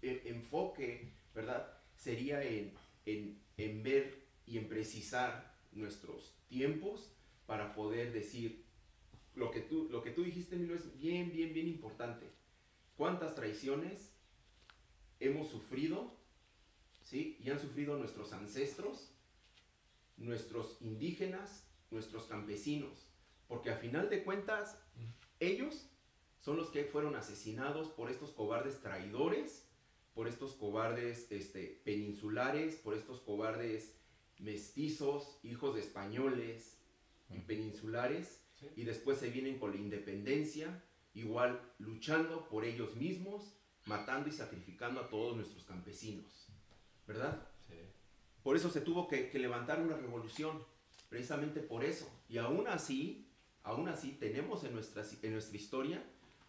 enfoque, ¿verdad? Sería en, en, ver y en precisar nuestros tiempos para poder decir lo que tú, lo que tú dijiste, Milo, es bien, bien, bien importante. ¿Cuántas traiciones hemos sufrido? ¿Sí? Y han sufrido nuestros ancestros, nuestros indígenas, nuestros campesinos, porque a final de cuentas ellos son los que fueron asesinados por estos cobardes traidores, por estos cobardes este, peninsulares, por estos cobardes mestizos, hijos de españoles y peninsulares, y después se vienen con la independencia, igual luchando por ellos mismos, matando y sacrificando a todos nuestros campesinos, ¿verdad? Por eso se tuvo que levantar una revolución, precisamente por eso. Y aún así, aún así tenemos en nuestra, en nuestra historia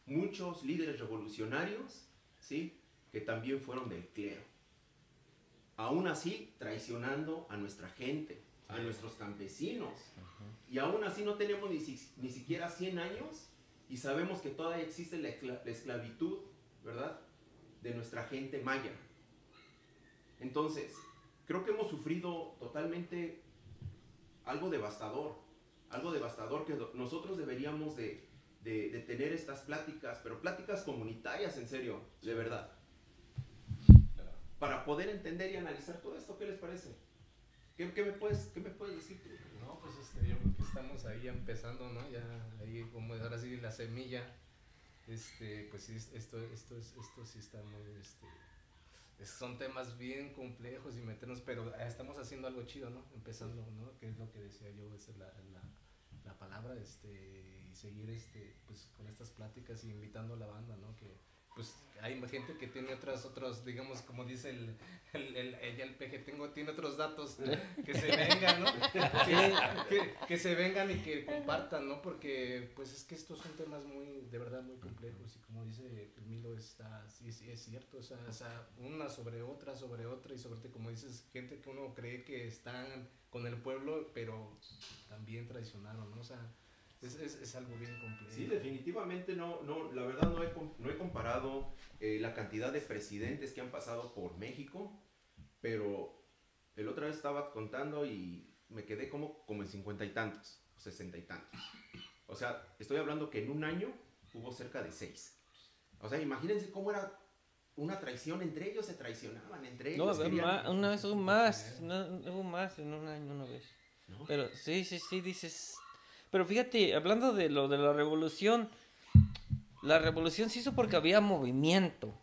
muchos líderes revolucionarios, ¿sí? Que también fueron del clero. Aún así, traicionando a nuestra gente, a nuestros campesinos. Y aún así no tenemos ni, ni, siquiera 100 años y sabemos que todavía existe la, la esclavitud, ¿verdad? De nuestra gente maya. Entonces, creo que hemos sufrido totalmente algo devastador, algo devastador que nosotros deberíamos de, tener estas pláticas, pero pláticas comunitarias en serio, de verdad. Para poder entender y analizar todo esto, ¿qué les parece? ¿Qué, me, puedes, qué me puedes decir? No, pues este, yo creo que estamos ahí empezando, ¿no? Ya ahí como ahora sí la semilla, este, pues esto, esto, esto sí está muy, este, son temas bien complejos y meternos, pero estamos haciendo algo chido, ¿no? Empezando, ¿no? Que es lo que decía yo, esa es la, la, la palabra, este, y seguir, este, pues, con estas pláticas y invitando a la banda, ¿no? Que, pues hay gente que tiene otras, otros, digamos, como dice el, el, el, ella, el PG, tengo, tiene otros datos que se vengan, ¿no? Que, que, se vengan y que compartan, ¿no? Porque, pues es que estos son temas muy, de verdad, muy complejos y como dice Milo, está, sí, sí, es cierto, o sea, o sea, una sobre otra, sobre otra y sobre todo, como dices, gente que uno cree que están con el pueblo, pero también traicionaron, ¿no? O sea, es, es, es, algo bien complejo. Sí, definitivamente no, no la verdad no he, no he comparado eh, la cantidad de presidentes que han pasado por México, pero el otra vez estaba contando y me quedé como, como en cincuenta y tantos, sesenta y tantos. O sea, estoy hablando que en un año hubo cerca de seis. O sea, imagínense cómo era una traición entre ellos, se traicionaban entre ellos. No, una vez hubo más, hubo más en un año una vez. Pero sí, sí, sí, dices, pero fíjate, hablando de lo de la revolución, la revolución se hizo porque había movimiento,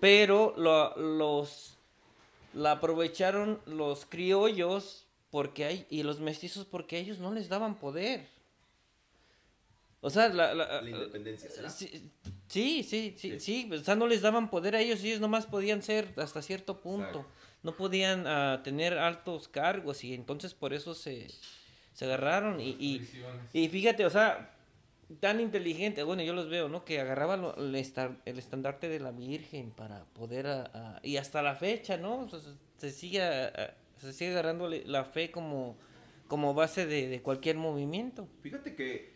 pero los la aprovecharon los criollos porque hay y los mestizos porque ellos no les daban poder. O sea, la, la, independencia, ¿será? Sí, sí, sí, sí, o sea, no les daban poder a ellos, ellos nomás podían ser hasta cierto punto, no podían uh, tener altos cargos y entonces por eso se, se agarraron y, y, y, fíjate, o sea, tan inteligente, bueno, yo los veo, ¿no? Que agarraban el, el estandarte de la Virgen para poder, a, y hasta la fecha, ¿no? se, sigue, se sigue agarrando la fe como, como base de, de cualquier movimiento. Fíjate que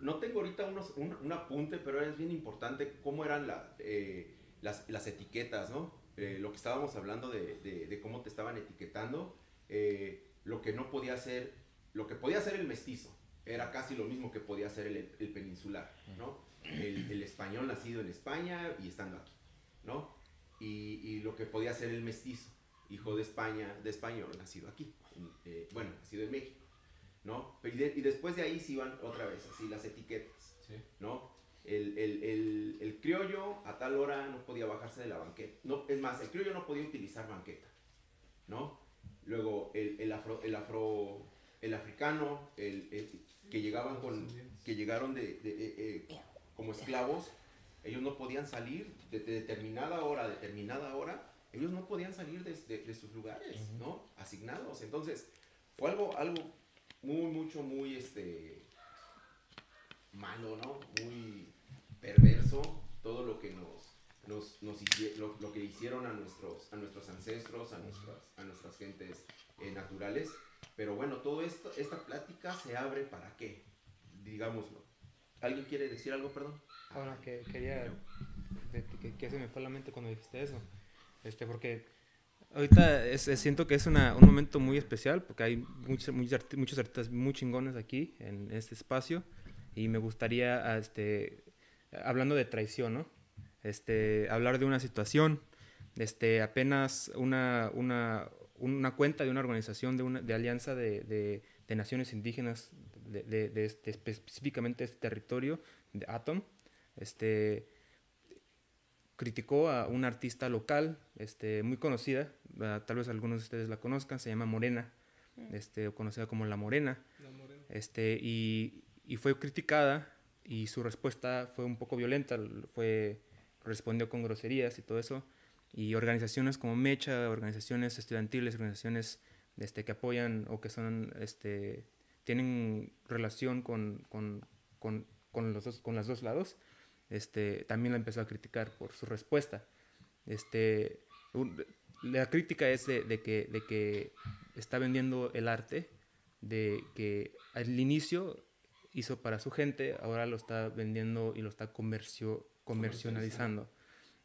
no tengo ahorita unos, un, apunte, pero es bien importante cómo eran la, eh, las, las, etiquetas, ¿no? Eh, lo que estábamos hablando de, de, de, cómo te estaban etiquetando, eh, lo que no podía ser lo que podía hacer el mestizo era casi lo mismo que podía hacer el, peninsular, ¿no? El, español nacido en España y estando aquí, ¿no? Y, lo que podía hacer el mestizo, hijo de España, de español, nacido aquí, eh, bueno, nacido en México, ¿no? Y, después de ahí se iban otra vez, así las etiquetas, ¿no? El, el, criollo a tal hora no podía bajarse de la banqueta, no, es más, el criollo no podía utilizar banqueta, ¿no? Luego el, el afro, el afro, el africano, el, el- que llegaban con, que llegaron de, de- eh, como esclavos, ellos no podían salir de, de determinada hora a determinada hora, ellos no podían salir de, sus lugares, ¿no? Asignados. Entonces, fue algo, algo muy, mucho, muy, este, malo, ¿no? Muy perverso todo lo que nos, nos, nos lo, lo que hicieron a nuestros, a nuestros ancestros, a nuestras, a nuestras gentes eh, naturales. Pero bueno, todo esto, esta plática se abre para qué, digámoslo. ¿Alguien quiere decir algo, perdón? Ahora que quería, que, que se me fue a la mente cuando dijiste eso, este, porque ahorita es- es- siento que es una- un momento muy especial, porque hay muchos, muchos, arti- muchos artistas muy chingones aquí en este espacio, y me gustaría, este, hablando de traición, ¿no? Este, hablar de una situación, este, apenas una, una, una cuenta de una organización de, una, de alianza de, de- de naciones indígenas, de, este, espe- específicamente este territorio, de Atom, este, criticó a una artista local, este, muy conocida, ah, tal vez algunos de ustedes la conozcan, se llama Morena, este, o conocida como La Morena, La morena. este, y, y fue criticada y su respuesta fue un poco violenta, fue, respondió con groserías y todo eso, y organizaciones como Mecha, organizaciones estudiantiles, organizaciones este, que apoyan o que son, este, tienen relación con, con, con, con los dos, con los dos lados, este, también la empezó a criticar por su respuesta. Este, la crítica es de, de que, de que está vendiendo el arte, de que al inicio hizo para su gente, ahora lo está vendiendo y lo está comercio, comercializando.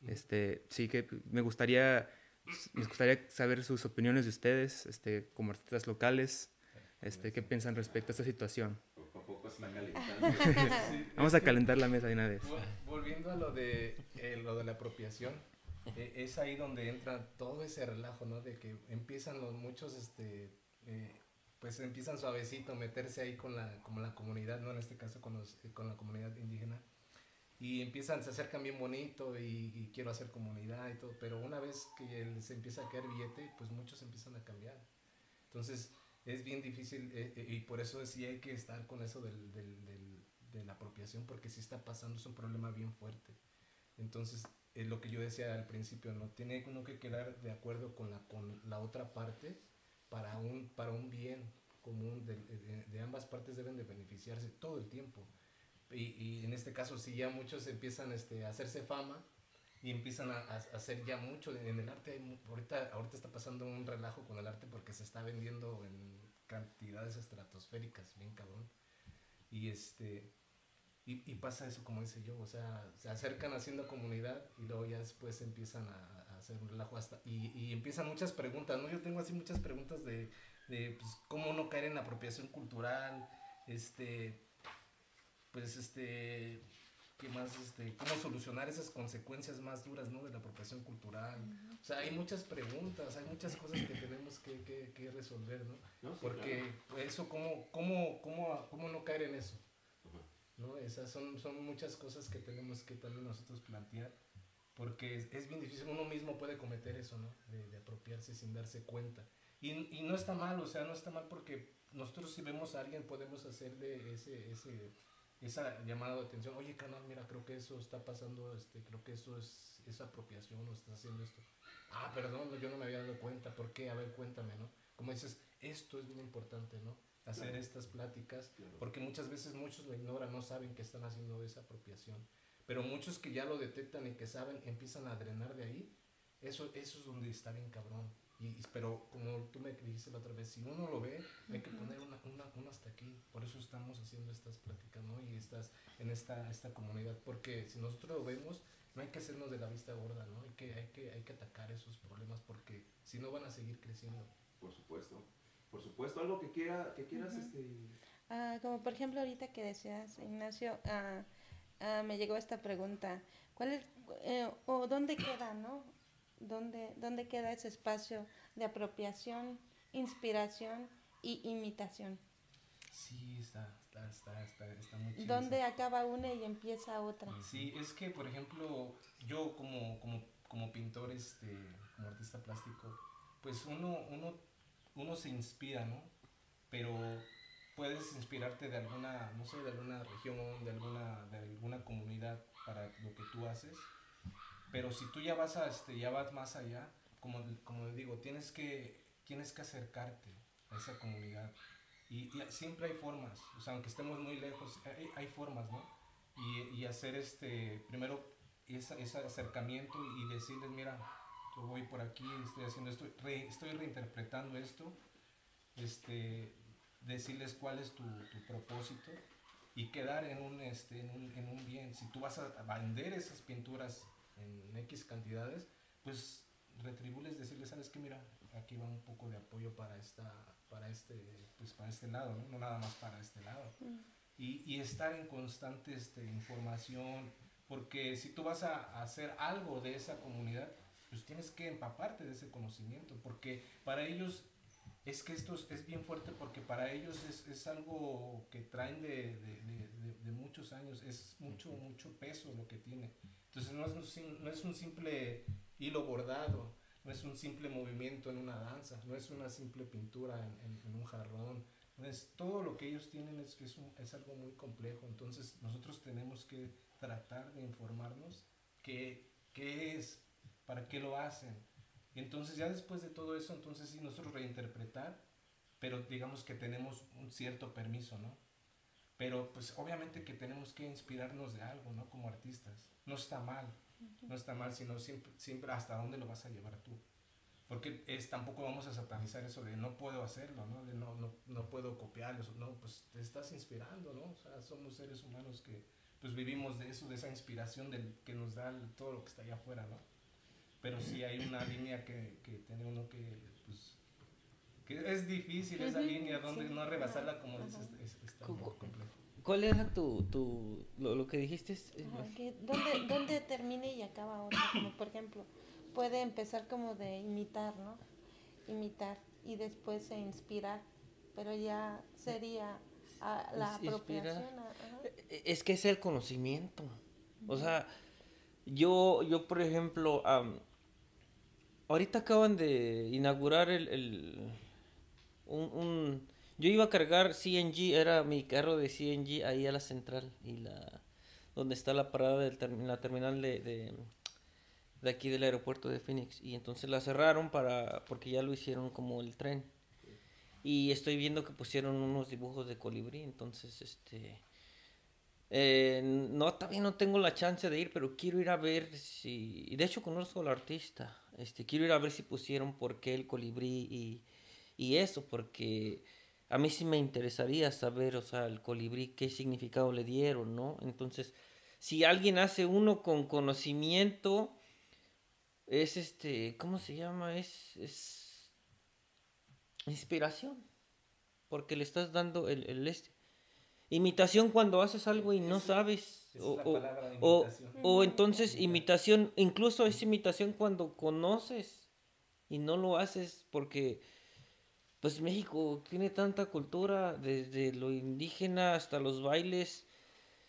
Este, sí que me gustaría, me gustaría saber sus opiniones de ustedes, este, como artistas locales, este, qué piensan respecto a esta situación. Poco a Vamos a calentar la mesa de una vez. Volviendo a lo de, eh, lo de la apropiación, eh, es ahí donde entra todo ese relajo, ¿no? De que empiezan los muchos, este, eh, pues empiezan suavecito a meterse ahí con la, como la comunidad, ¿no? En este caso con, los, con la comunidad indígena. Y empiezan, se acercan bien bonito y, quiero hacer comunidad y todo, pero una vez que se empieza a caer billete, pues muchos empiezan a cambiar. Entonces es bien difícil eh, eh, y por eso sí hay que estar con eso del, del- de la apropiación porque sí está pasando, es un problema bien fuerte. Entonces, es lo que yo decía al principio, ¿no? Tiene uno que quedar de acuerdo con la, con la otra parte para un, para un bien común, de, de- de ambas partes deben de beneficiarse todo el tiempo. Y, y en este caso, si ya muchos empiezan este, a hacerse fama y empiezan a, hacer ya mucho en el arte, ahorita, ahorita está pasando un relajo con el arte porque se está vendiendo en cantidades estratosféricas, bien cabrón. Y este... Y, pasa eso como dice yo, o sea, se acercan haciendo comunidad y luego ya después empiezan a, hacer un relajo hasta... Y, empiezan muchas preguntas, ¿no? Yo tengo así muchas preguntas de, de pues, cómo no caer en apropiación cultural, este... Pues este... ¿Qué más? Este, ¿Cómo solucionar esas consecuencias más duras, ¿no? De la apropiación cultural. O sea, hay muchas preguntas, hay muchas cosas que tenemos que, que, que resolver, ¿no? ¿No? Sí, Porque eso, ¿cómo, cómo, cómo, ¿cómo no caer en eso? ¿no? Esas son, son muchas cosas que tenemos que también nosotros plantear, porque es, es bien difícil, uno mismo puede cometer eso, ¿no? De, de apropiarse sin darse cuenta. Y, y no está mal, o sea, no está mal porque nosotros si vemos a alguien podemos hacerle ese, ese, esa llamada de atención, oye, canal, mira, creo que eso está pasando, este, creo que eso es, es apropiación, o estás haciendo esto. Ah, perdón, yo no me había dado cuenta, ¿por qué? A ver, cuéntame, ¿no? Como dices, esto es bien importante, ¿no? Hacer Claro. estas pláticas, Claro. porque muchas veces muchos lo ignoran, no saben que están haciendo esa apropiación. Pero muchos que ya lo detectan y que saben, empiezan a drenar de ahí. Eso, eso es donde está bien cabrón. Y, pero como tú me dijiste la otra vez, si uno lo ve, hay que poner una, una, una hasta aquí. Por eso estamos haciendo estas pláticas, ¿no? Y estas, en esta, esta comunidad. Porque si nosotros lo vemos, no hay que hacernos de la vista gorda, ¿no? Hay que, hay que, hay que atacar esos problemas porque si no van a seguir creciendo. Por supuesto. Por supuesto, algo que, quiera, que quieras, este... Ah, como por ejemplo ahorita que decías, Ignacio, ah, ah, me llegó esta pregunta. ¿Cuál es, eh, o dónde queda, no? ¿Dónde, ¿Dónde queda ese espacio de apropiación, inspiración y imitación? Sí, está, está, está, está, está muy chido ¿Dónde acaba una y empieza otra? Sí, es que, por ejemplo, yo como, como, como pintor, este, como artista plástico, pues uno, uno, uno se inspira, ¿no? Pero puedes inspirarte de alguna, no sé, de alguna región, de alguna, de alguna comunidad para lo que tú haces. Pero si tú ya vas a, este, ya vas más allá, como, como digo, tienes que, tienes que acercarte a esa comunidad. Y, y siempre hay formas, o sea, aunque estemos muy lejos, hay, hay formas, ¿no? Y, y, hacer este, primero esa, ese acercamiento y decirles, mira, yo voy por aquí, estoy haciendo esto, re, estoy reinterpretando esto, este, decirles cuál es tu, tu propósito y quedar en un, este, en, un, en un bien. Si tú vas a vender esas pinturas en X cantidades, pues retribules decirles, sabes que mira, aquí va un poco de apoyo para esta, para este, pues para este lado, ¿no? no nada más para este lado. Mm. Y, y, estar en constante este, información, porque si tú vas a, a hacer algo de esa comunidad, pues tienes que empaparte de ese conocimiento, porque para ellos es que esto es, bien fuerte porque para ellos es, es algo que traen de, de, de, de, muchos años, es mucho, mucho peso lo que tiene. Entonces no es, un, no es un simple hilo bordado, no es un simple movimiento en una danza, no es una simple pintura en, en, en un jarrón, no es, todo lo que ellos tienen es, es, un, es algo muy complejo. Entonces nosotros tenemos que tratar de informarnos qué, qué es, para qué lo hacen entonces ya después de todo eso, entonces sí nosotros reinterpretar, pero digamos que tenemos un cierto permiso, ¿no? Pero pues obviamente que tenemos que inspirarnos de algo, ¿no? Como artistas. No está mal, no está mal, sino siempre, siempre hasta dónde lo vas a llevar tú. Porque es, tampoco vamos a satanizar eso de no puedo hacerlo, ¿no? De no, no, no puedo copiarlo, no, pues te estás inspirando, ¿no? O sea, somos seres humanos que pues vivimos de eso, de esa inspiración del, que nos da todo lo que está allá afuera, ¿no? Pero sí hay una línea que, que tiene uno que, pues, que es difícil esa línea, donde no rebasarla como dices, es, está muy complejo. ¿Cuál era tu, tu lo, lo que dijiste? ¿Dónde, ¿Dónde termina y acaba otro? Como por ejemplo, puede empezar como de imitar, ¿no? Imitar y después se inspirar, pero ya sería a la apropiación. E, es que es el conocimiento. O sea, yo, yo por ejemplo, um, ahorita acaban de inaugurar el, el un, un, yo iba a cargar CNG, era mi carro de CNG ahí a la central y la donde está la parada del la terminal de, de, de, aquí del aeropuerto de Phoenix. Y entonces la cerraron para porque ya lo hicieron como el tren. Y estoy viendo que pusieron unos dibujos de colibrí entonces este eh, no, también no tengo la chance de ir, pero quiero ir a ver si. Y de hecho conozco al artista. Este, quiero ir a ver si pusieron por qué el colibrí y, y eso, porque a mí sí me interesaría saber, o sea, el colibrí, qué significado le dieron, ¿no? Entonces, si alguien hace uno con conocimiento, es este, ¿cómo se llama? Es, es inspiración, porque le estás dando el, el este. Imitación cuando haces algo y no sabes. o, o, o, entonces imitación, incluso es imitación cuando conoces y no lo haces porque pues México tiene tanta cultura desde lo indígena hasta los bailes.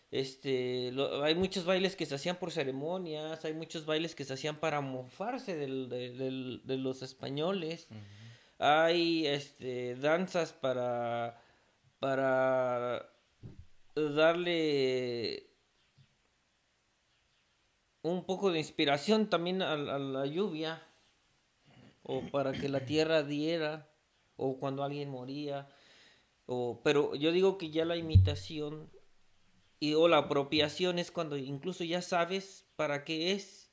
Este, hay muchos bailes que se hacían por ceremonias, hay muchos bailes que se hacían para mofarse del, del, de los españoles. Hay este, danzas para, para darle un poco de inspiración también a, la lluvia o para que la tierra diera o cuando alguien moría o pero yo digo que ya la imitación y o la apropiación es cuando incluso ya sabes para qué es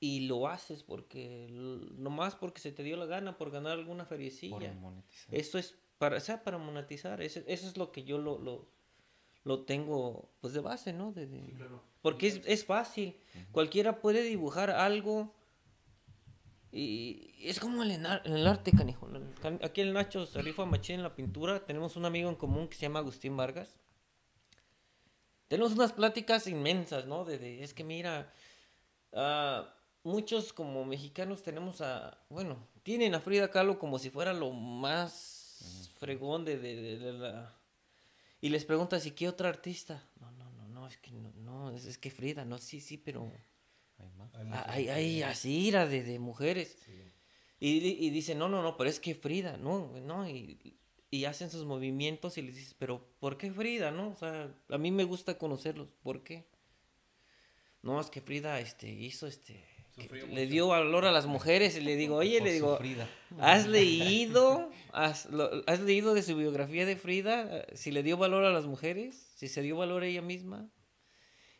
y lo haces porque nomás porque se te dio la gana por ganar alguna feriecilla. Eso es para sea para monetizar eso, eso es lo que yo lo, lo lo tengo pues de base, ¿no? De, Porque es, es fácil. Cualquiera puede dibujar algo y es como en el, el, arte, canijo. Aquí el Nacho se rifa machín en la pintura. Tenemos un amigo en común que se llama Agustín Vargas. Tenemos unas pláticas inmensas, ¿no? De, es que mira, uh, muchos como mexicanos tenemos a, bueno, tienen a Frida Kahlo como si fuera lo más fregón de, de, de la y les preguntas, ¿y qué otra artista? No, no, no, no, es que no, no es, es, que Frida, no, sí, sí, pero hay, más. hay, hay, así, de, de mujeres. Y, y dice, no, no, no, pero es que Frida, no, no, y, y hacen sus movimientos y les dices, pero ¿por qué Frida, no? O sea, a mí me gusta conocerlos, ¿por qué? No, es que Frida, este, hizo, este, le mucho. dio valor a las mujeres y le digo, oye, le digo. ¿has leído, has, lo- has leído de su biografía de Frida? eh, Si le dio valor a las mujeres, si se dio valor a ella misma.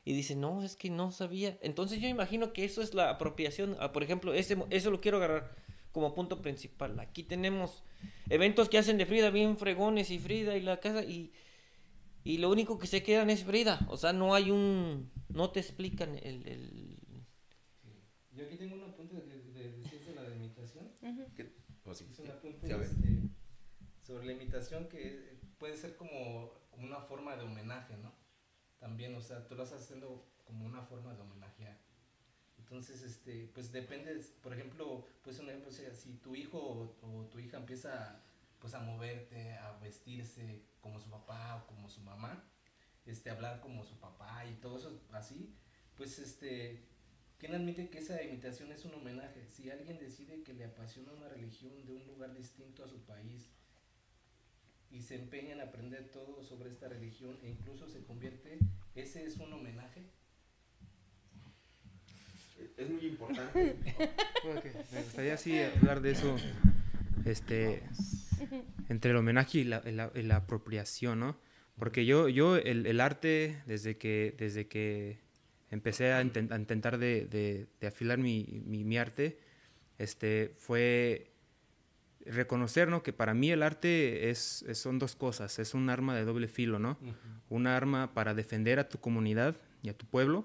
Y dice, no, es que no sabía. Entonces yo imagino que eso es la apropiación. Ah, por ejemplo, ese, eso lo quiero agarrar como punto principal. Aquí tenemos eventos que hacen de Frida bien fregones y Frida y la casa y, y lo único que se quedan es Frida. O sea, no hay un... No te explican el... el- Yo aquí tengo un apunte de, de, decías de la delimitación. ¿Qué? O sí, Es un apunte Sí, este, sobre la imitación que puede ser como, como una forma de homenaje, ¿no? También, o sea, tú lo estás haciendo como una forma de homenajear. Entonces, este, pues depende, por ejemplo, pues un ejemplo, o sea, si tu hijo o, o tu hija empieza pues a moverte, a vestirse como su papá o como su mamá, este, hablar como su papá y todo eso así, pues este, ¿quién admite que esa imitación es un homenaje? Si alguien decide que le apasiona una religión de un lugar distinto a su país y se empeña en aprender todo sobre esta religión e incluso se convierte, ese es un homenaje. Es muy importante. Me gustaría así hablar de eso, este, entre el homenaje y la, la- la apropiación, ¿no? Porque yo, yo el, el arte, desde que, desde que empecé a, inten- a intentar de, de- de afilar mi, mi- mi arte, este, fue reconocer, ¿no? Que para mí el arte es, es- son dos cosas, es un arma de doble filo, ¿no? Un arma para defender a tu comunidad y a tu pueblo,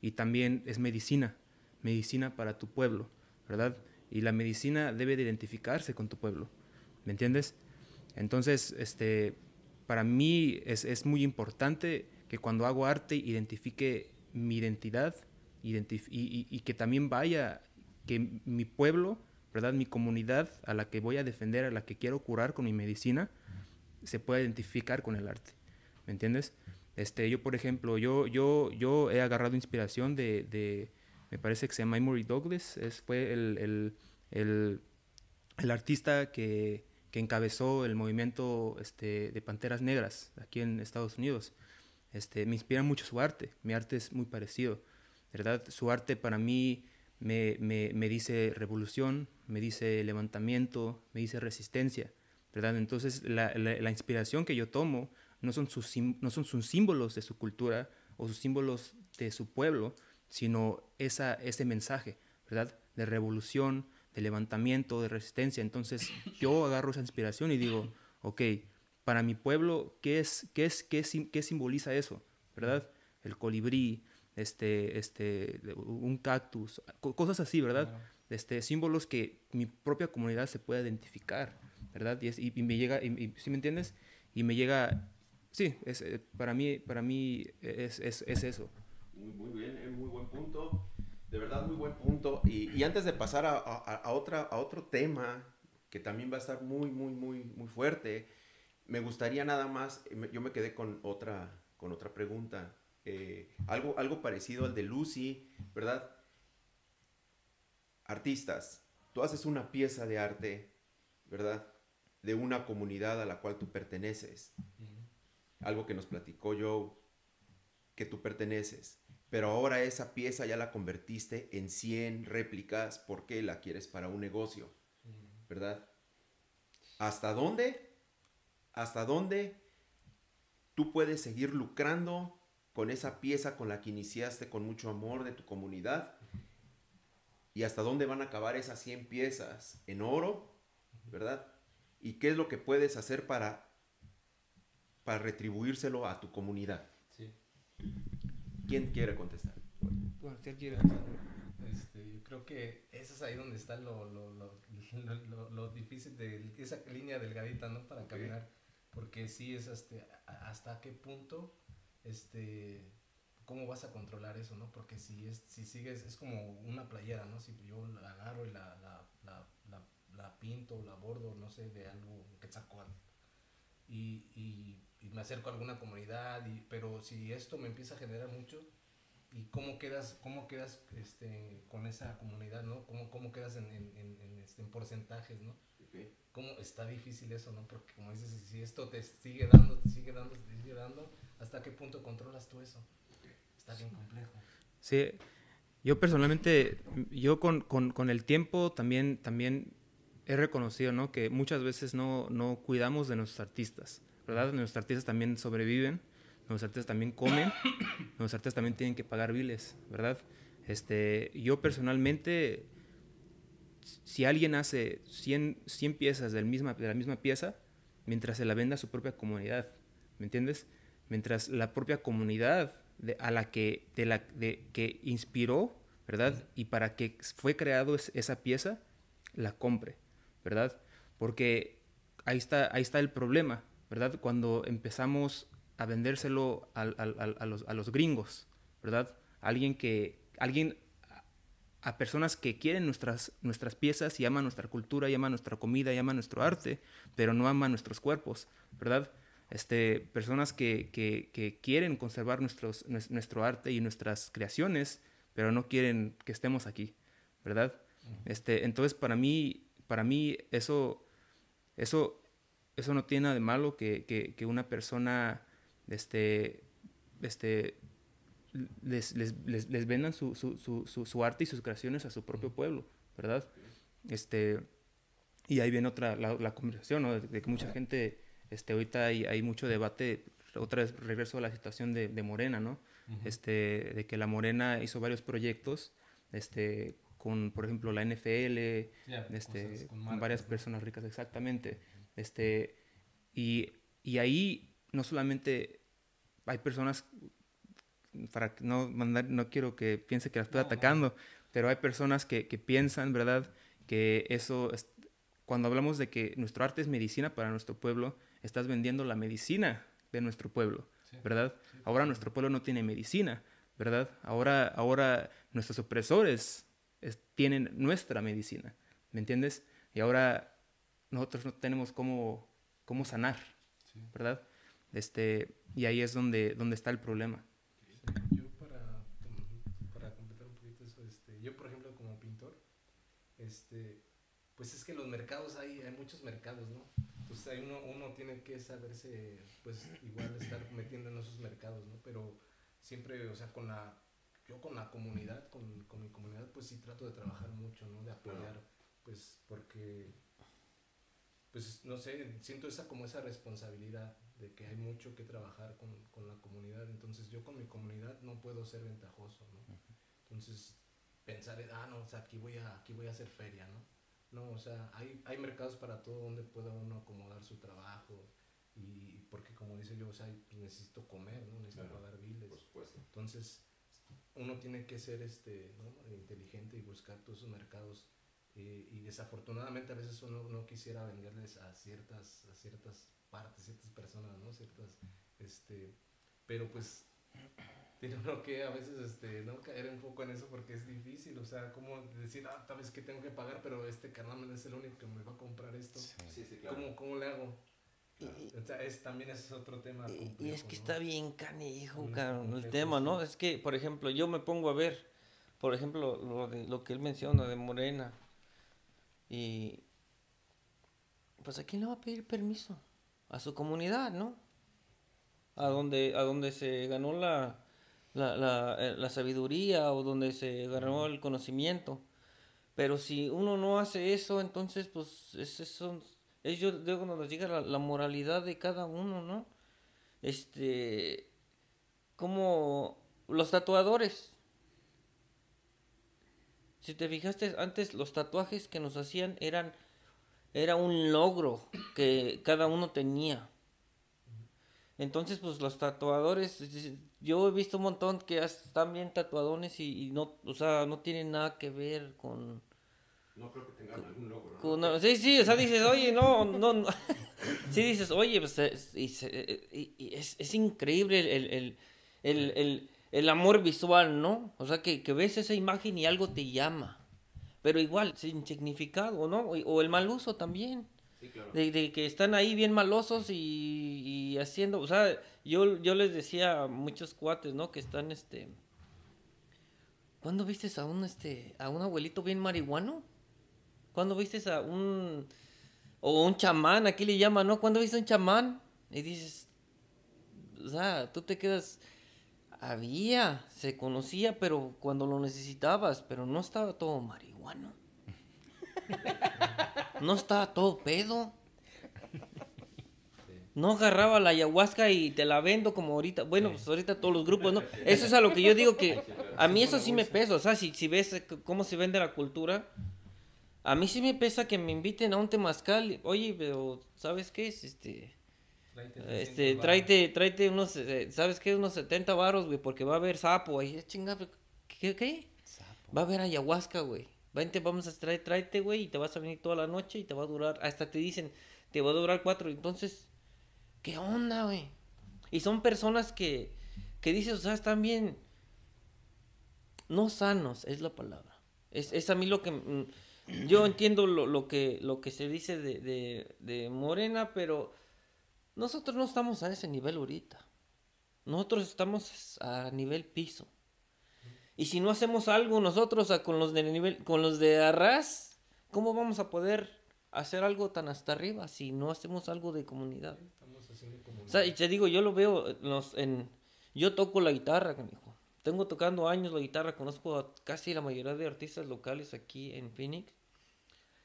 y también es medicina, medicina para tu pueblo, ¿verdad? Y la medicina debe de identificarse con tu pueblo, ¿me entiendes? Entonces, este, para mí es, es muy importante que cuando hago arte identifique mi identidad identif- y, y- y que también vaya, que mi pueblo, ¿verdad? Mi comunidad a la que voy a defender, a la que quiero curar con mi medicina, se pueda identificar con el arte, ¿me entiendes? Este, yo, por ejemplo, yo, yo, yo he agarrado inspiración de, me parece que se llama Emory Douglas, es, fue el, el, el, el artista que, que encabezó el movimiento este, de Panteras Negras aquí en Estados Unidos. Este, me inspira mucho su arte, mi arte es muy parecido, ¿verdad? Su arte para mí me, me, me dice revolución, me dice levantamiento, me dice resistencia, ¿verdad? Entonces la, la, inspiración que yo tomo no son, sus, no son sus símbolos de su cultura o sus símbolos de su pueblo, sino esa, ese mensaje, ¿verdad? De revolución, de levantamiento, de resistencia. Entonces yo agarro esa inspiración y digo, ok, para mi pueblo, ¿qué, es, qué, es, qué, sim- qué simboliza eso? ¿Verdad? El colibrí, este, este, un cactus, co- cosas así, ¿verdad? Este, símbolos que mi propia comunidad se puede identificar, ¿verdad? Y, es- y- y me llega, y, y- ¿sí me entiendes? Y me llega, sí, es, eh, para mí, para mí es, es, es eso. Muy, muy bien, eh, muy buen punto. De verdad, muy buen punto. Y, y antes de pasar a, a- a otra, a otro tema que también va a estar muy, muy, muy, muy fuerte, me gustaría nada más, eh, yo me quedé con otra, con otra pregunta. Eh, algo, algo parecido al de Lucy, ¿verdad? Artistas, tú haces una pieza de arte, ¿verdad? De una comunidad a la cual tú perteneces. Algo que nos platicó Joe, que tú perteneces. Pero ahora esa pieza ya la convertiste en 100 réplicas porque la quieres para un negocio, ¿verdad? ¿Hasta dónde? ¿Hasta dónde tú puedes seguir lucrando con esa pieza con la que iniciaste con mucho amor de tu comunidad? ¿Y hasta dónde van a acabar esas 100 piezas? ¿En oro? ¿Verdad? ¿Y qué es lo que puedes hacer para, para retribuírselo a tu comunidad? Sí. ¿Quién quiere contestar? Bueno, él quiere. Este, yo creo que eso es ahí donde está lo, lo, lo, lo, difícil de esa línea delgadita, ¿no? Para caminar. Porque sí es este, a- hasta qué punto, este, cómo vas a controlar eso, ¿no? Porque si, es, si sigues, es como una playera, ¿no? Si yo la agarro y la, la, la, la, la pinto, la bordo, no sé, de algo que saco y, y, y me acerco a alguna comunidad, y, pero si esto me empieza a generar mucho, y cómo quedas, cómo quedas este, con esa comunidad, ¿no? ¿Cómo, cómo quedas en, en, en, este, en porcentajes, ¿no? Cómo está difícil eso, ¿no? Porque como dices, si esto te sigue dando, te sigue dando, te sigue dando, ¿hasta qué punto controlas tú eso? Está bien complejo. Sí, yo personalmente, yo con, con, con el tiempo también, también he reconocido, ¿no? Que muchas veces no, no cuidamos de nuestros artistas, ¿verdad? Nuestros artistas también sobreviven, nuestros artistas también comen, nuestros artistas también tienen que pagar biles, ¿verdad? Este, yo personalmente, si alguien hace 100, 100 piezas del misma, de la misma pieza, mientras se la venda a su propia comunidad, ¿me entiendes? Mientras la propia comunidad a la que, de la, de, que inspiró, ¿verdad? Y para que fue creado esa pieza, la compre, ¿verdad? Porque ahí está, ahí está el problema, ¿verdad? Cuando empezamos a vendérselo a, a, los, a los, gringos, ¿verdad? Alguien que, alguien, a personas que quieren nuestras, nuestras piezas y aman nuestra cultura, y aman nuestra comida, y aman nuestro arte, pero no aman nuestros cuerpos, ¿verdad? Este, personas que, que, que quieren conservar nuestros, nuestro arte y nuestras creaciones, pero no quieren que estemos aquí, ¿verdad? Este, entonces, para mí, para mí eso, eso, eso no tiene nada de malo que, que, que una persona este, este, les, les, les, vendan su, su, su, su, arte y sus creaciones a su propio pueblo, ¿verdad? Este, y ahí viene otra, la, la conversación, ¿no? de, que mucha gente, este, ahorita hay, hay mucho debate, otra vez regreso a la situación de, de Morena, ¿no? este, de que la Morena hizo varios proyectos, este, con, por ejemplo, la NFL, este, con, varias personas ricas, exactamente. Este, y, y, ahí no solamente hay personas, para no mandar, no quiero que piense que la estoy atacando, pero hay personas que, que, piensan, ¿verdad?, que eso, es, cuando hablamos de que nuestro arte es medicina para nuestro pueblo, estás vendiendo la medicina de nuestro pueblo, ¿verdad? Ahora nuestro pueblo no tiene medicina, ¿verdad? Ahora, ahora nuestros opresores tienen nuestra medicina, ¿me entiendes? Y ahora nosotros no tenemos cómo, cómo sanar, ¿verdad? Este, y ahí es donde, donde está el problema. Yo para, para completar un poquito eso, este, yo por ejemplo como pintor, este, pues es que los mercados hay, hay muchos mercados, ¿no? Entonces ahí uno, uno tiene que saberse, pues igual estar metiendo en esos mercados, ¿no? Pero siempre, o sea, con la yo con la comunidad, con, con, mi comunidad, pues sí trato de trabajar mucho, ¿no? De apoyar, pues porque, pues no sé, siento esa como esa responsabilidad de que hay mucho que trabajar con, con la comunidad. Entonces yo con mi comunidad no puedo ser ventajoso, ¿no? Entonces pensar, ah, no, o sea, aquí voy a, aquí voy a hacer feria, ¿no? No, o sea, hay, hay mercados para todo donde pueda uno acomodar su trabajo y porque como dice yo, o sea, necesito comer, ¿no? Necesito pagar biles. Por supuesto. Entonces, uno tiene que ser este, inteligente y buscar todos esos mercados. Eh, y desafortunadamente a veces uno no quisiera venderles a ciertas, a ciertas partes, ciertas personas, ¿no? Ciertas, este, pero pues tiene uno que a veces este, no caer un poco en eso porque es difícil, o sea, como decir, ah, tal vez que tengo que pagar, pero este canal es el único que me va a comprar esto. Sí. Sí, claro. ¿Cómo, ¿Cómo le hago? es, también es otro tema. y es que está bien canijo, el tema, ¿no? Es que, por ejemplo, yo me pongo a ver, por ejemplo, lo, de, lo que él menciona de Morena. Y pues a quién le va a pedir permiso? A su comunidad, ¿no? A donde, a donde se ganó la, la, la, eh, la sabiduría o donde se ganó el conocimiento. Pero si uno no hace eso, entonces pues es, son ellos luego nos llega la, la, moralidad de cada uno, ¿no? Este, como los tatuadores. Si te fijaste, antes los tatuajes que nos hacían eran, era un logro que cada uno tenía. Entonces, pues los tatuadores, yo he visto un montón que están bien tatuadones y, y no, o sea, no tienen nada que ver con, no creo que tengan algún logro. sí, sí, o sea, dices, oye, no, no, no. sí, dices, oye, pues y, y es, es, increíble el, el, el, el, el amor visual, ¿no? O sea, que, que, ves esa imagen y algo te llama. Pero igual, sin significado, ¿no? O, el mal uso también. Sí, claro. de, de, que están ahí bien malosos y, y haciendo, o sea, yo, yo les decía a muchos cuates, ¿no? Que están, este, ¿Cuándo viste a un este a un abuelito bien marihuano? ¿Cuándo viste a un o un chamán, aquí le llaman, ¿no? ¿Cuándo viste un chamán? Y dices, o sea, tú te quedas había, se conocía, pero cuando lo necesitabas, pero no estaba todo marihuano. No estaba todo pedo. No agarraba la ayahuasca y te la vendo como ahorita. Bueno, pues ahorita todos los grupos, ¿no? Eso es a lo que yo digo que a mí eso sí me pesa. O sea, si, ves cómo se vende la cultura, a mí sí me pesa que me inviten a un temazcal. Oye, pero ¿sabes qué es? Este, este, tráete, tráete unos, eh, ¿sabes qué? Unos 70 varos, güey, porque va a haber sapo. Ahí, chinga, ¿qué? qué? Va a haber ayahuasca, güey. Vente, vamos a traer, tráete, güey, y te vas a venir toda la noche y te va a durar, hasta te dicen, te va a durar cuatro. Entonces, ¿Qué onda, güey? Y son personas que, que dices, o sea, están bien, no sanos, es la palabra. Es, es a mí lo que, mm, yo entiendo lo, lo, que, lo que se dice de, de, de Morena, pero nosotros no estamos a ese nivel ahorita. Nosotros estamos a nivel piso. Y si no hacemos algo nosotros con los de nivel, con los de arras, ¿cómo vamos a poder hacer algo tan hasta arriba si no hacemos algo de comunidad? O sea, y te digo, yo lo veo en... Yo toco la guitarra, hijo. Tengo tocando años la guitarra, conozco a casi la mayoría de artistas locales aquí en Phoenix.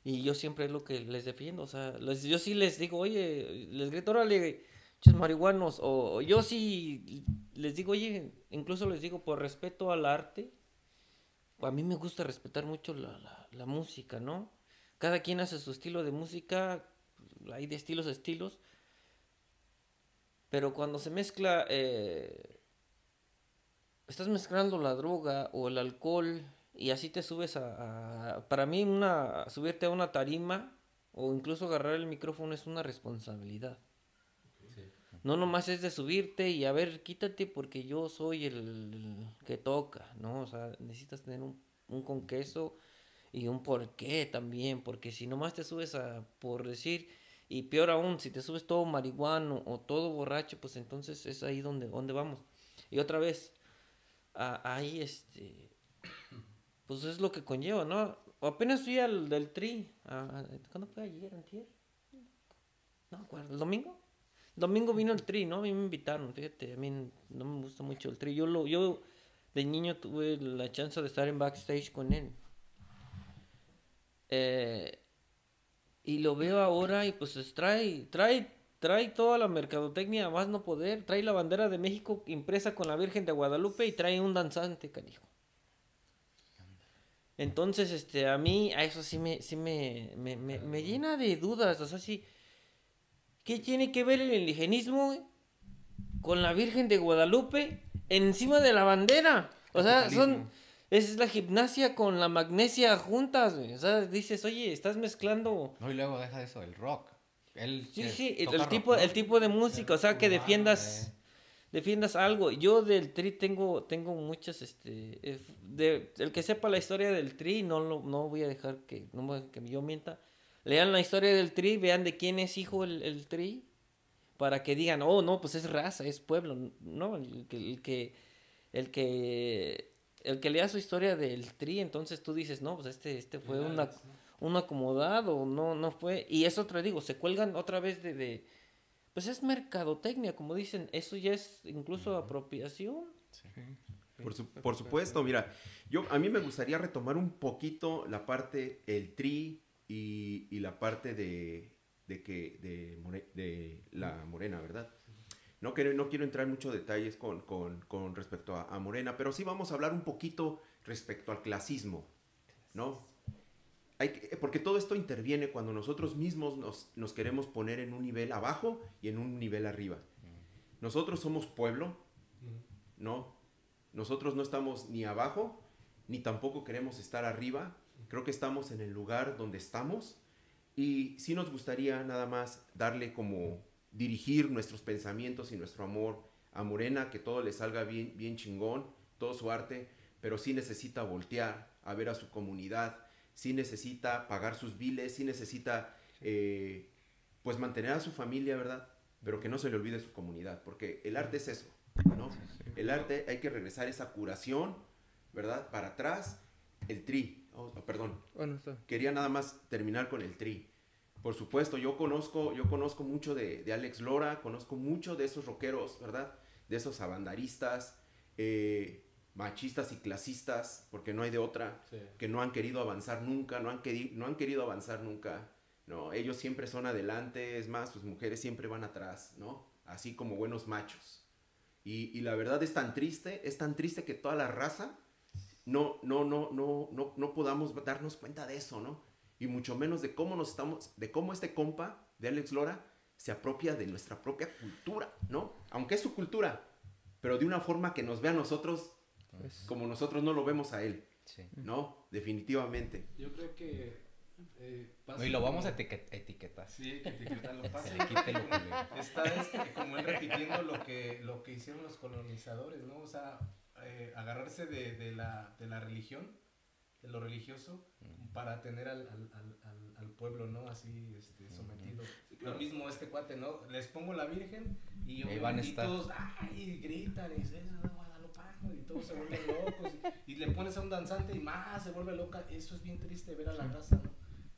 Y yo siempre es lo que les defiendo. O sea, yo sí les digo, oye, les grito, órale, marihuanos. O, yo sí les digo, oye, incluso les digo, por respeto al arte, a mí me gusta respetar mucho la, la música, ¿no? Cada quien hace su estilo de música, hay de estilos a estilos. Pero cuando se mezcla, eh, estás mezclando la droga o el alcohol y así te subes a, para mí una subirte a una tarima o incluso agarrar el micrófono es una responsabilidad. No nomás es de subirte y a ver, quítate porque yo soy el, que toca, ¿no? O sea, necesitas tener un, un con queso y un porqué también, porque si nomás te subes a por decir, y peor aún, si te subes todo marihuano o todo borracho, pues entonces es ahí donde, vamos. Y otra vez, ahí este, pues es lo que conlleva, ¿no? apenas fui al del tri, ¿cuándo fue ayer, antier? No, ¿el domingo? Domingo vino el tri, ¿no? A mí me invitaron, fíjate, a mí no me gusta mucho el tri. Yo, lo, yo de niño tuve la chance de estar en backstage con él. Eh, y lo veo ahora y pues trae, trae, trae toda la mercadotecnia más no poder, trae la bandera de México impresa con la Virgen de Guadalupe y trae un danzante, canijo. Entonces, este, a mí, a eso sí me, sí me, me, me, llena de dudas, o sea, sí, ¿qué tiene que ver el indigenismo con la Virgen de Guadalupe encima de la bandera? O sea, son es la gimnasia con la magnesia juntas, güey. O sea, dices, oye, estás mezclando. No, y luego deja eso, el rock. sí, sí, el, tipo, el tipo de música, o sea, que defiendas. Defiendas algo. Yo del tri tengo, tengo muchas, este, de, el que sepa la historia del tri, no lo, no voy a dejar que, no que yo mienta. Lean la historia del tri, vean de quién es hijo el, el tri, para que digan, oh, no, pues es raza, es pueblo. No, el que, el que, el que el que lea su historia del tri, entonces tú dices, no, pues este, este fue una, un acomodado, no, no fue. Y eso te digo, se cuelgan otra vez de, de, pues es mercadotecnia, como dicen, eso ya es incluso apropiación. Por, supuesto, mira, yo a mí me gustaría retomar un poquito la parte, el tri y, y la parte de, de que, de, la morena, ¿verdad? No quiero, no quiero entrar en muchos detalles con, con, respecto a, Morena, pero sí vamos a hablar un poquito respecto al clasismo, ¿no? Hay porque todo esto interviene cuando nosotros mismos nos, nos, queremos poner en un nivel abajo y en un nivel arriba. Nosotros somos pueblo, ¿no? Nosotros no estamos ni abajo, ni tampoco queremos estar arriba. Creo que estamos en el lugar donde estamos. Y sí nos gustaría nada más darle como dirigir nuestros pensamientos y nuestro amor a Morena, que todo le salga bien, bien chingón, todo su arte, pero sí necesita voltear a ver a su comunidad, sí necesita pagar sus biles, sí necesita eh, pues mantener a su familia, ¿verdad? Pero que no se le olvide su comunidad, porque el arte es eso, ¿no? El arte hay que regresar esa curación, ¿verdad? Para atrás, el tri. Oh, perdón. Bueno, está. Quería nada más terminar con el tri. Por supuesto, yo conozco, yo conozco mucho de, de Alex Lora, conozco mucho de esos rockeros, ¿verdad? De esos abandaristas, eh, machistas y clasistas, porque no hay de otra, Sí. que no han querido avanzar nunca, no han, queri- no han querido avanzar nunca, ¿no? Ellos siempre son adelante, es más, sus mujeres siempre van atrás, ¿no? Así como buenos machos. Y, y la verdad es tan triste, es tan triste que toda la raza no, no, no, no, no, no podamos darnos cuenta de eso, ¿no? Y mucho menos de cómo nos estamos, de cómo este compa de Alex Lora se apropia de nuestra propia cultura, ¿no? Aunque es su cultura, pero de una forma que nos vea a nosotros Pues, como nosotros no lo vemos a él, Sí. ¿no? Definitivamente. Yo creo que. eh, pasa Y lo vamos a como- etiquetar. Sí, que etiquetarlo. Pasa Se le quite lo como- culero. Está este, como él repitiendo lo que, lo que hicieron los colonizadores, ¿no? O sea, eh, agarrarse de, de la, de la religión, de lo religioso, para tener al, al, al, pueblo, ¿no? Así, este, sometido. Lo mismo este cuate, ¿no? Les pongo la Virgen y, van todos, ay, gritan y dicen, eso es guadalupano", y todos se vuelven locos. Y, y le pones a un danzante y más se vuelve loca. Eso es bien triste ver a la raza, ¿no?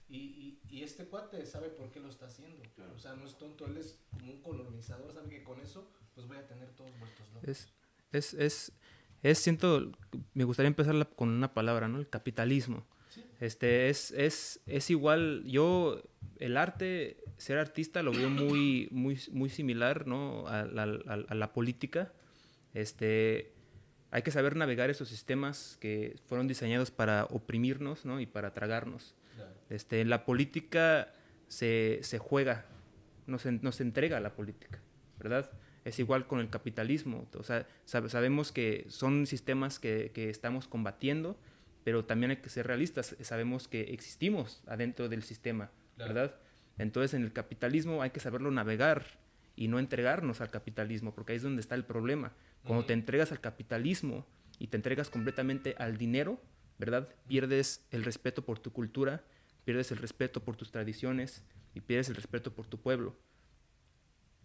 Y, y, y este cuate sabe por qué lo está haciendo. Claro. O sea, no es tonto, él es como un colonizador, sabe que con eso pues voy a tener todos vueltos locos. es, es, es, es, siento, me gustaría empezar la- con una palabra, ¿no? El capitalismo. Sí. Este, es, es, es igual, yo, el arte, ser artista lo veo muy, muy, muy similar, ¿no? A, la- a- a la política. Este, hay que saber navegar esos sistemas que fueron diseñados para oprimirnos, ¿no? Y para tragarnos. Este, en la política se, se juega, nos, en- nos entrega la política, ¿verdad? Es igual con el capitalismo. O sea, sab- sabemos que son sistemas que, que estamos combatiendo, pero también hay que ser realistas. Sabemos que existimos adentro del sistema, Claro. ¿verdad? Entonces, en el capitalismo hay que saberlo navegar y no entregarnos al capitalismo, porque ahí es donde está el problema. Cuando te entregas al capitalismo y te entregas completamente al dinero, ¿verdad? Pierdes el respeto por tu cultura, pierdes el respeto por tus tradiciones y pierdes el respeto por tu pueblo.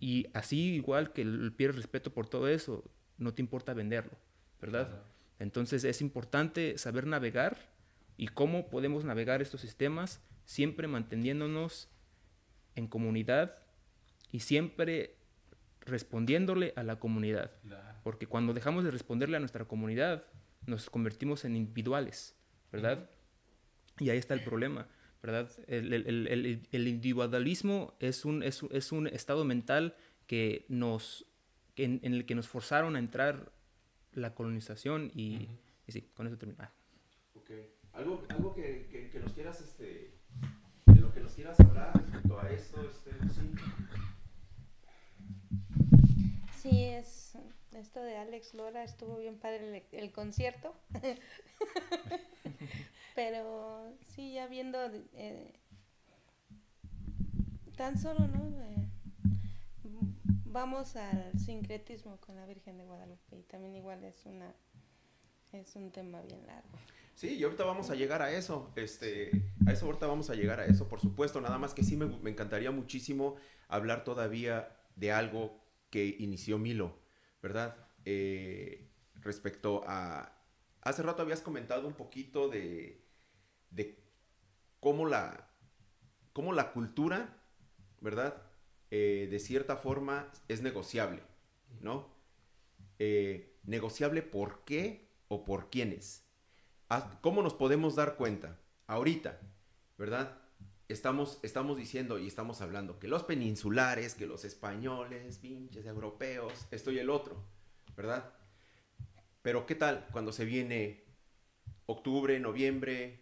Y así igual que el- pierdes respeto por todo eso, no te importa venderlo, ¿verdad? Claro. Entonces es importante saber navegar y cómo podemos navegar estos sistemas siempre manteniéndonos en comunidad y siempre respondiéndole a la comunidad. Claro. Porque cuando dejamos de responderle a nuestra comunidad, nos convertimos en individuales, ¿verdad? Y ahí está el problema, ¿verdad? El, el- el- el- el individualismo es un, es, un- es un estado mental que nos, en, en el que nos forzaron a entrar la colonización y, Ujú. y sí, con eso termino. Ah, Ok. Algo, algo que, que- que nos quieras, este, de lo que nos quieras hablar respecto a esto, este, sí. Sí, es esto de Alex Lora estuvo bien padre el, el concierto. Pero sí, ya viendo eh, tan solo, ¿no? Eh, vamos al sincretismo con la Virgen de Guadalupe y también igual es una es un tema bien largo. Sí, y ahorita vamos a llegar a eso, este, a eso ahorita vamos a llegar a eso, por supuesto, nada más que sí me, me encantaría muchísimo hablar todavía de algo que inició Milo, ¿verdad? Eh, respecto a, hace rato habías comentado un poquito de, de cómo la, cómo la cultura, ¿verdad? Eh, de cierta forma es negociable, ¿no? Eh, negociable por qué o por quiénes. ¿Cómo nos podemos dar cuenta? Ahorita, ¿verdad? Estamos, estamos diciendo y estamos hablando que los peninsulares, que los españoles, pinches europeos, esto y el otro, ¿verdad? Pero ¿qué tal cuando se viene octubre, noviembre,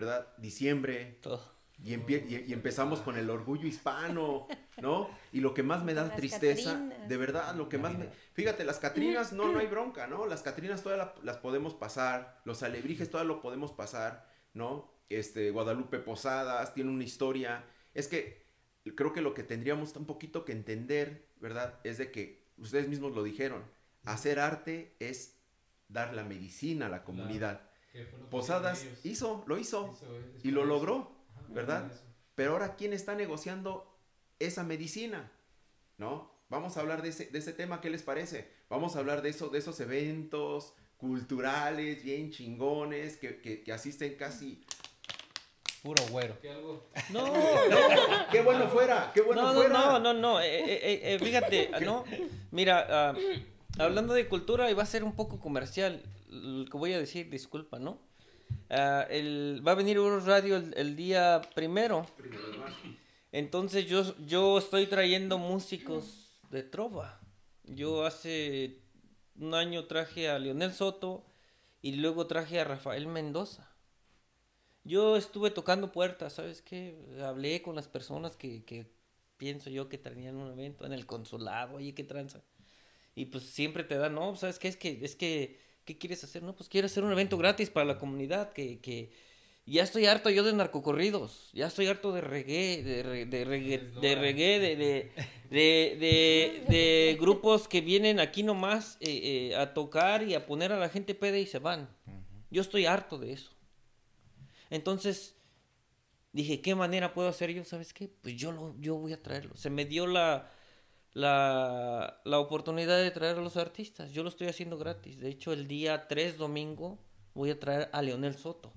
¿verdad? Diciembre, Todo. y, empie- y- y empezamos con el orgullo hispano, ¿no? Y lo que más me da Las tristeza, Catrinas. de verdad, lo que más me... Fíjate, las Catrinas no, no hay bronca, ¿no? Las Catrinas todas la- las podemos pasar, los alebrijes todas lo podemos pasar, ¿no? Este, Guadalupe Posadas tiene una historia. Es que creo que lo que tendríamos un poquito que entender, ¿verdad? Es de que, ustedes mismos lo dijeron, hacer arte es dar la medicina a la comunidad. ¿Qué fue lo que Posadas hizo, lo hizo, y lo logró, Ajá, ¿verdad? Pero ahora, ¿quién está negociando esa medicina? ¿No? Vamos a hablar de ese, de ese tema, ¿qué les parece? Vamos a hablar de, eso, de esos eventos, culturales, bien chingones, que, que, que asisten casi... Puro güero. Algo. No, ¡Qué bueno fuera! ¡Qué bueno no, no, fuera! no, no, no, eh, eh, eh, fíjate, no, mira, ah, hablando de cultura, y va a ser un poco comercial, lo que voy a decir, disculpa, ¿no? Ah, el, va a venir Euros Radio el, el día primero, entonces yo, yo estoy trayendo músicos de trova. Yo hace un año traje a Leonel Soto y luego traje a Rafael Mendoza. Yo estuve tocando puertas, ¿sabes qué? Hablé con las personas que, que pienso yo que tenían un evento en el consulado, oye, qué tranza. Y pues siempre te dan, no, ¿sabes qué? Es que, es que, ¿qué quieres hacer? No, pues quiero hacer un evento gratis para la comunidad, que, que ya estoy harto yo de narcocorridos, ya estoy harto de reggae, de, re- de reggae, de reggae, de, de, de, de- de grupos que vienen aquí nomás eh, eh, a tocar y a poner a la gente peda y se van. Yo estoy harto de eso. Entonces, dije, ¿qué manera puedo hacer yo? ¿Sabes qué? Pues yo, lo, yo voy a traerlo. Se me dio la, la, la oportunidad de traer a los artistas. Yo lo estoy haciendo gratis. De hecho, el día 3, domingo, voy a traer a Leonel Soto.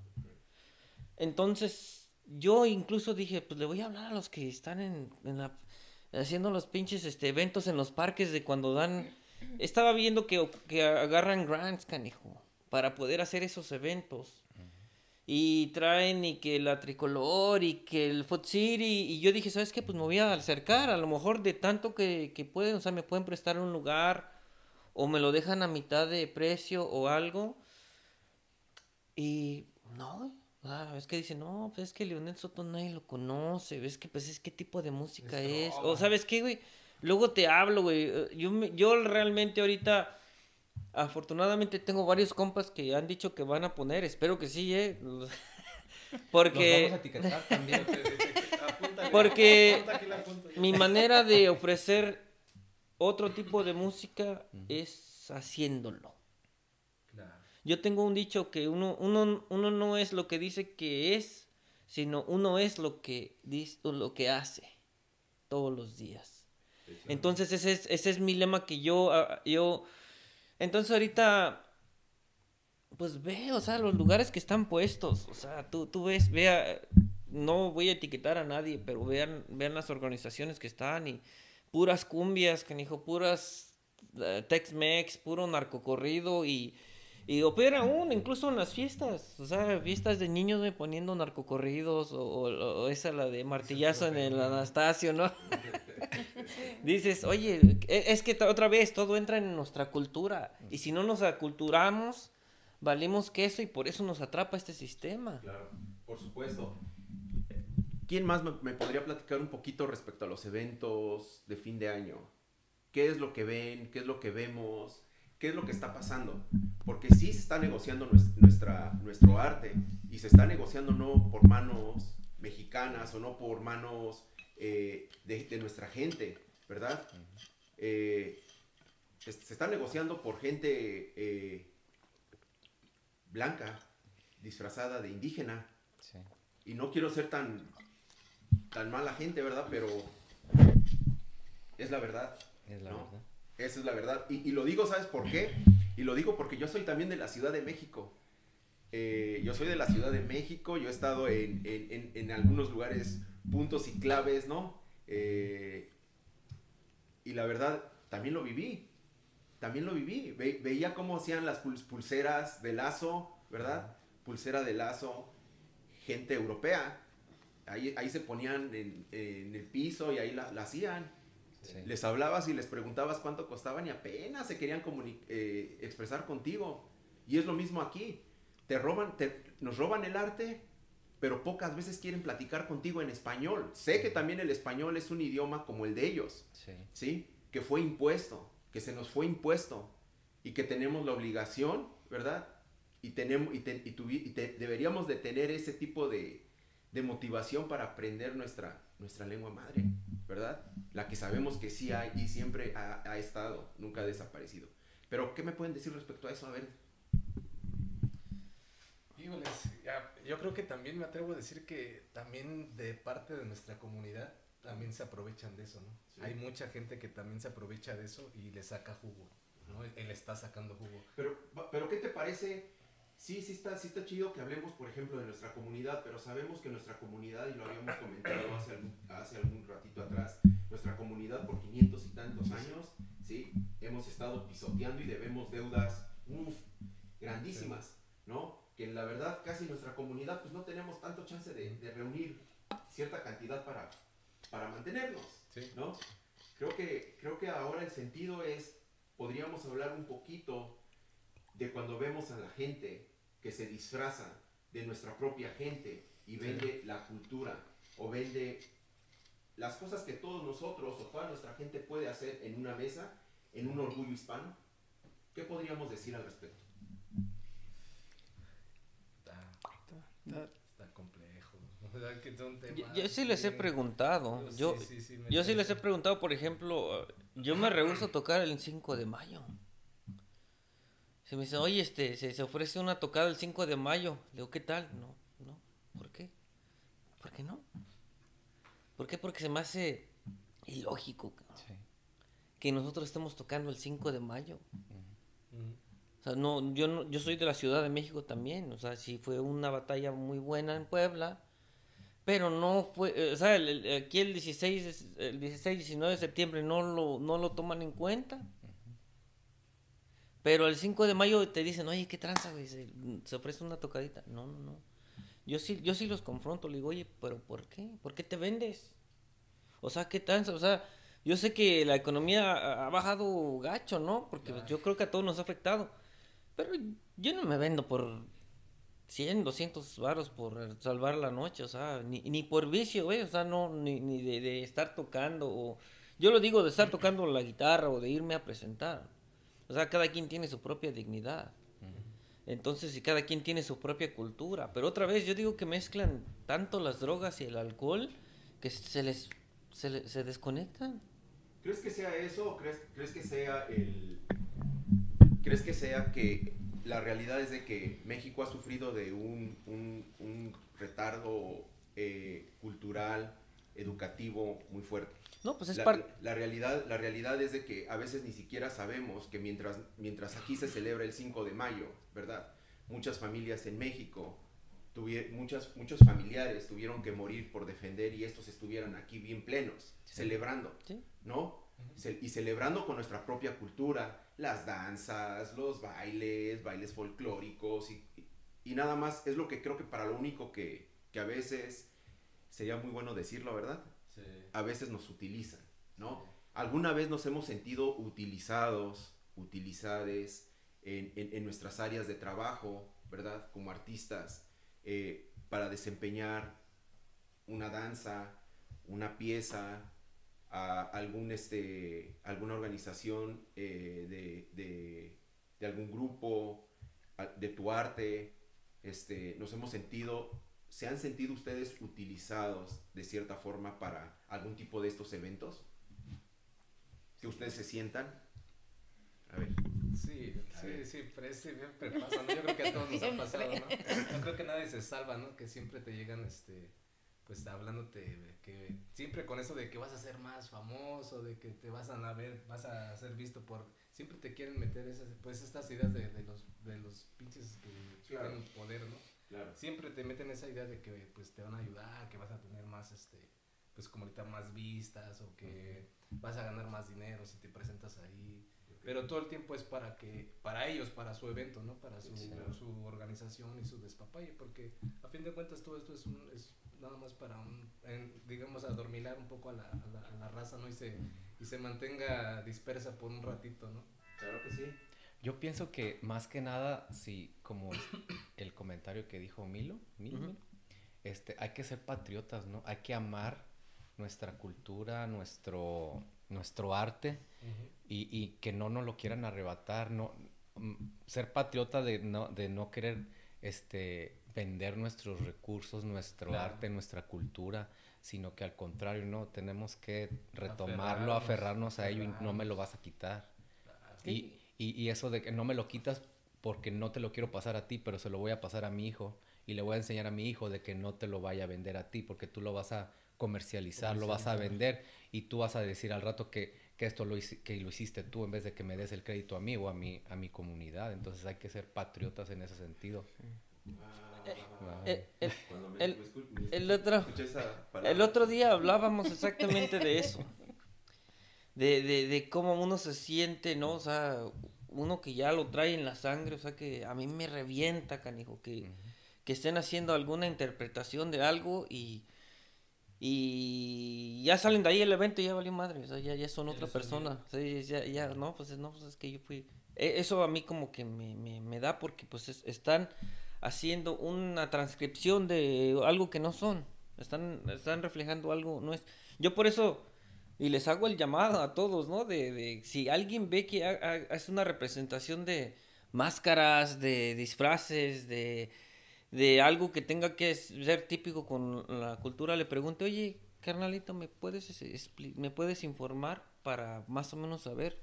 Entonces, yo incluso dije, pues le voy a hablar a los que están en, en la, haciendo los pinches este, eventos en los parques de cuando dan... Estaba viendo que, que agarran grants, canijo, para poder hacer esos eventos y traen y que la tricolor y que el Foot City y yo dije, ¿sabes qué? Pues me voy a acercar, a lo mejor de tanto que, que pueden, o sea, me pueden prestar un lugar o me lo dejan a mitad de precio o algo. Y no, ah, es que dicen, no, pues es que Leonel Soto nadie lo conoce, ves que pues es qué tipo de música es. O sabes qué, güey, luego te hablo, güey. eh, Yo, yo realmente ahorita... Afortunadamente tengo varios compas que han dicho que van a poner, espero que sí, eh. Porque vamos a etiquetar también. Apúntale, Porque- mi manera de ofrecer otro tipo de música es haciéndolo. Claro. Yo tengo un dicho que uno, uno, uno no es lo que dice que es, sino uno es lo que dice, lo que hace todos los días. Entonces ese es, ese es mi lema que yo, ah, yo, entonces ahorita, pues ve, o sea, los lugares que están puestos, o sea, tú, tú ves, vea, no voy a etiquetar a nadie, pero vean, vean las organizaciones que están y puras cumbias, canijo, puras eh, Tex-Mex, puro narcocorrido y, y o peor aún, incluso en las fiestas, o sea, fiestas de niños me poniendo narcocorridos o, esa la de martillazo en el Anastasio, ¿no? Dices, oye, e- es que otra vez todo entra en nuestra cultura y si no nos aculturamos, valimos queso y por eso nos atrapa este sistema. Claro, por supuesto. ¿Quién más me podría platicar un poquito respecto a los eventos de fin de año? ¿Qué es lo que ven? ¿Qué es lo que vemos? ¿Qué es lo que está pasando? Porque sí se está negociando nues- nuestra, nuestro arte y se está negociando no por manos mexicanas o no por manos eh, de, de nuestra gente, ¿verdad? Eh, se, se está negociando por gente eh, blanca, disfrazada de indígena, Sí. y no quiero ser tan tan mala gente, ¿verdad? Pero es la verdad. Es la ¿no? verdad. Esa es la verdad. Y, y lo digo, ¿sabes por qué? Y lo digo porque yo soy también de la Ciudad de México. Eh, yo soy de la Ciudad de México, yo he estado en, en- en- en algunos lugares, puntos y claves, ¿no? Eh, y la verdad, también lo viví. También lo viví. Ve- veía cómo hacían las pul- pulseras de lazo, ¿verdad? Pulsera de lazo, gente europea. Ahí, ahí se ponían en, en el piso y ahí la, la hacían. Sí. Les hablabas y les preguntabas cuánto costaban y apenas se querían eh, expresar contigo. Y es lo mismo aquí. Te roban, te- nos roban el arte, pero pocas veces quieren platicar contigo en español. Sé que también el español es un idioma como el de ellos, Sí. ¿sí? Que fue impuesto, que se nos fue impuesto y que tenemos la obligación, ¿verdad? Y, tenemos, y, te- y tuvi- y te- deberíamos de tener ese tipo de, de motivación para aprender nuestra, nuestra lengua madre, ¿verdad? La que sabemos que sí hay y siempre ha, ha estado, nunca ha desaparecido. Pero, ¿qué me pueden decir respecto a eso? A ver, Híjoles, ya, yo creo que también me atrevo a decir que también de parte de nuestra comunidad también se aprovechan de eso, ¿no? Sí. Hay mucha gente que también se aprovecha de eso y le saca jugo. ¿no? Él, él está sacando jugo. Pero, pero ¿qué te parece? Sí, sí está, sí está chido que hablemos, por ejemplo, de nuestra comunidad, pero sabemos que nuestra comunidad, y lo habíamos comentado hace algún, hace algún ratito atrás, nuestra comunidad por 500 y tantos años, ¿sí? Hemos estado pisoteando y debemos deudas, uff, grandísimas, ¿no? Que la verdad casi nuestra comunidad pues no tenemos tanto chance de, de reunir cierta cantidad para, para mantenernos. ¿no? Creo que, creo que ahora el sentido es, podríamos hablar un poquito de cuando vemos a la gente que se disfraza de nuestra propia gente y vende la cultura o vende las cosas que todos nosotros o toda nuestra gente puede hacer en una mesa, en un orgullo hispano. ¿Qué podríamos decir al respecto? Está, está complejo. O sea, que son Yo, yo sí les he bien- preguntado. Yo, sí, sí, sí, me yo sí les he preguntado, por ejemplo, yo me rehuso a tocar el 5 de mayo. Se me dice, oye, este, se, se ofrece una tocada el 5 de mayo. Le digo, ¿qué tal? No, no. ¿Por qué? ¿Por qué no? ¿Por qué? Porque se me hace ilógico Sí. que nosotros estemos tocando el 5 de mayo. Ujú. O sea, no, yo, no, yo soy de la Ciudad de México también. O sea, sí fue una batalla muy buena en Puebla. Pero no fue, eh, o sea, el- el- aquí el 16, es- el 16, 19 de septiembre no lo, no lo toman en cuenta. Pero el 5 de mayo te dicen, oye, ¿qué tranza, güey? Se, ofrece una tocadita. No, no, no. Yo sí, yo sí los confronto, le digo, oye, ¿pero por qué? ¿Por qué te vendes? O sea, ¿qué tranza? O sea, yo sé que la economía ha, bajado gacho, ¿no? Porque pues, yo creo que a todos nos ha afectado. Pero yo no me vendo por 100, 200 varos por salvar la noche, o sea, ni, ni por vicio, güey, o sea, no, ni, ni de estar tocando, o yo lo digo de estar tocando la guitarra o de irme a presentar. O sea, cada quien tiene su propia dignidad. Entonces, y cada quien tiene su propia cultura. Pero otra vez, yo digo que mezclan tanto las drogas y el alcohol que se les se, le- se desconectan. ¿Crees que sea eso o crees, crees que sea el... ¿Crees que sea que la realidad es de que México ha sufrido de un, un- un retardo eh, cultural, educativo muy fuerte? No, pues es la, parte... la realidad, la realidad es de que a veces ni siquiera sabemos que mientras, mientras aquí se celebra el 5 de mayo, ¿verdad? Muchas familias en México, tuvie- muchas, muchos familiares tuvieron que morir por defender y estos estuvieran aquí bien plenos, celebrando, Sí. ¿no? Ce- y celebrando con nuestra propia cultura, las danzas, los bailes, bailes folclóricos y, y- y nada más, es lo que creo que para lo único que, que a veces sería muy bueno decirlo, ¿verdad? Sí. a veces nos utilizan, ¿no? Alguna vez nos hemos sentido utilizados, utilizades en, en- en nuestras áreas de trabajo, ¿verdad? Como artistas, eh, para desempeñar una danza, una pieza, a algún, este, alguna organización eh, de, de- de algún grupo, de tu arte, este, nos hemos sentido ¿Se han sentido ustedes utilizados de cierta forma para algún tipo de estos eventos? Que ustedes se sientan. A ver. Sí, A sí, ver. sí, pero siempre pasa, ¿no? Yo creo que a todos nos ha pasado, ¿no? No creo que nadie se salva, ¿no? Que siempre te llegan, este, pues hablándote que siempre con eso de que vas a ser más famoso, de que te vas a ver, vas a ser visto por, siempre te quieren meter esas, pues estas ideas de, de los, de los pinches que Claro. tienen poder, ¿no? Claro. Siempre te meten esa idea de que, pues, te van a ayudar, que vas a tener más, este, pues, como ahorita más vistas o que vas a ganar más dinero si te presentas ahí. Pero todo el tiempo es para que, para ellos, para su evento, ¿no? Para su, Sí. su organización y su despapalle, porque a fin de cuentas todo esto es, un, es nada más para un, en- digamos, adormilar un poco a la, a la, a la raza, ¿no? Y se, y se mantenga dispersa por un ratito, ¿no? Claro que sí. Yo pienso que más que nada, si como el comentario que dijo Milo, Milo, este, hay que ser patriotas, ¿no? Hay que amar nuestra cultura, nuestro, nuestro arte y, y que no nos lo quieran arrebatar, no mm, ser patriota de no, de no querer este vender nuestros recursos, nuestro Claro. arte, nuestra cultura, sino que al contrario, no, tenemos que retomarlo, Aferrarnos, aferrarnos a ello y no me lo vas a quitar. Claro. Y, y, y eso de que no me lo quitas porque no te lo quiero pasar a ti, pero se lo voy a pasar a mi hijo y le voy a enseñar a mi hijo de que no te lo vaya a vender a ti porque tú lo vas a comercializar, lo vas a vender y tú vas a decir al rato que, que esto lo, que lo hiciste tú en vez de que me des el crédito a mí o a mi, a mi comunidad. Entonces hay que ser patriotas en ese sentido. Eh, eh, el, el, otro, el otro día hablábamos exactamente de eso. De, de, de, cómo uno se siente, ¿no? O sea, uno que ya lo trae en la sangre, o sea, que a mí me revienta, canijo, que, que estén haciendo alguna interpretación de algo y, y ya salen de ahí el evento y ya valió madre, o sea, ya, ya son otra persona. ya, ya, no, pues no, pues es que yo fui... E, eso a mí como que me, me, me da porque pues están haciendo una transcripción de algo que no son. Están, están reflejando algo, no es... Yo por eso, y les hago el llamado a todos, ¿no? De, de si alguien ve que es una representación de máscaras, de disfraces, de, de algo que tenga que ser típico con la cultura, le pregunte, oye, carnalito, ¿me puedes, ¿me puedes informar para más o menos saber?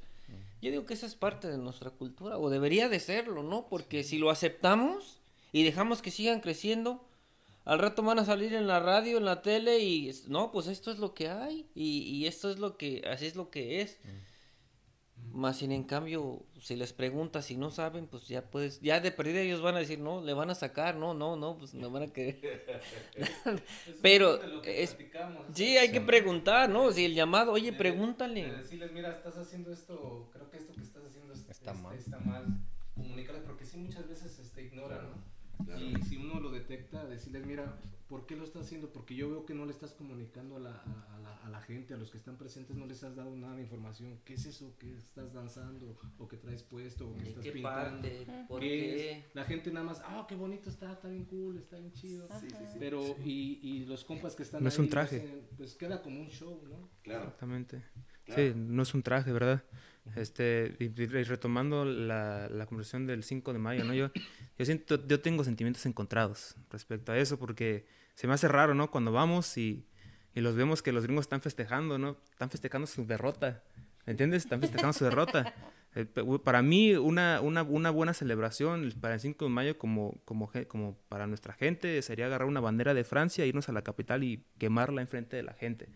Yo digo que esa es parte de nuestra cultura, o debería de serlo, ¿no? Porque si lo aceptamos, y dejamos que sigan creciendo, al rato van a salir en la radio, en la tele y no, pues esto es lo que hay y, y esto es lo que, así es lo que es. Más sin en cambio, si les preguntas si no saben, pues ya puedes, ya de perdida ellos van a decir, no, le van a sacar, no, no, no, pues no van a querer. Pero, es, sí, hay que preguntar, ¿no? Si el llamado, oye, pregúntale. decirles, mira, estás haciendo esto, creo que esto que estás haciendo está, este, mal. está mal. Comunicarles, porque sí muchas veces este, ignoran, ¿no? Y si uno lo detecta, decirles, mira, ¿por qué lo estás haciendo? Porque yo veo que no le estás comunicando a la, a, la, a la, gente, a los que están presentes, no les has dado nada de información. ¿Qué es eso que estás danzando? ¿O que traes puesto? ¿O que estás qué pintando? Parte? ¿Por ¿Qué qué? Es? La gente nada más, ah, qué bonito está, está bien cool, está bien chido. Sí, sí, sí. Pero, y, y los compas que están No ahí, es un traje. pues queda como un show, ¿no? Claro. Exactamente. Claro. Sí, no es un traje, ¿verdad? Este, y, y retomando la, la conversación del 5 de mayo, ¿no? Yo, yo siento, yo tengo sentimientos encontrados respecto a eso porque se me hace raro, ¿no? Cuando vamos y, y los vemos que los gringos están festejando, ¿no? Están festejando su derrota, ¿me entiendes? Están festejando su derrota. Eh, Para mí, una, una, una buena celebración para el 5 de mayo como, como, como para nuestra gente sería agarrar una bandera de Francia, irnos a la capital y quemarla enfrente de la gente,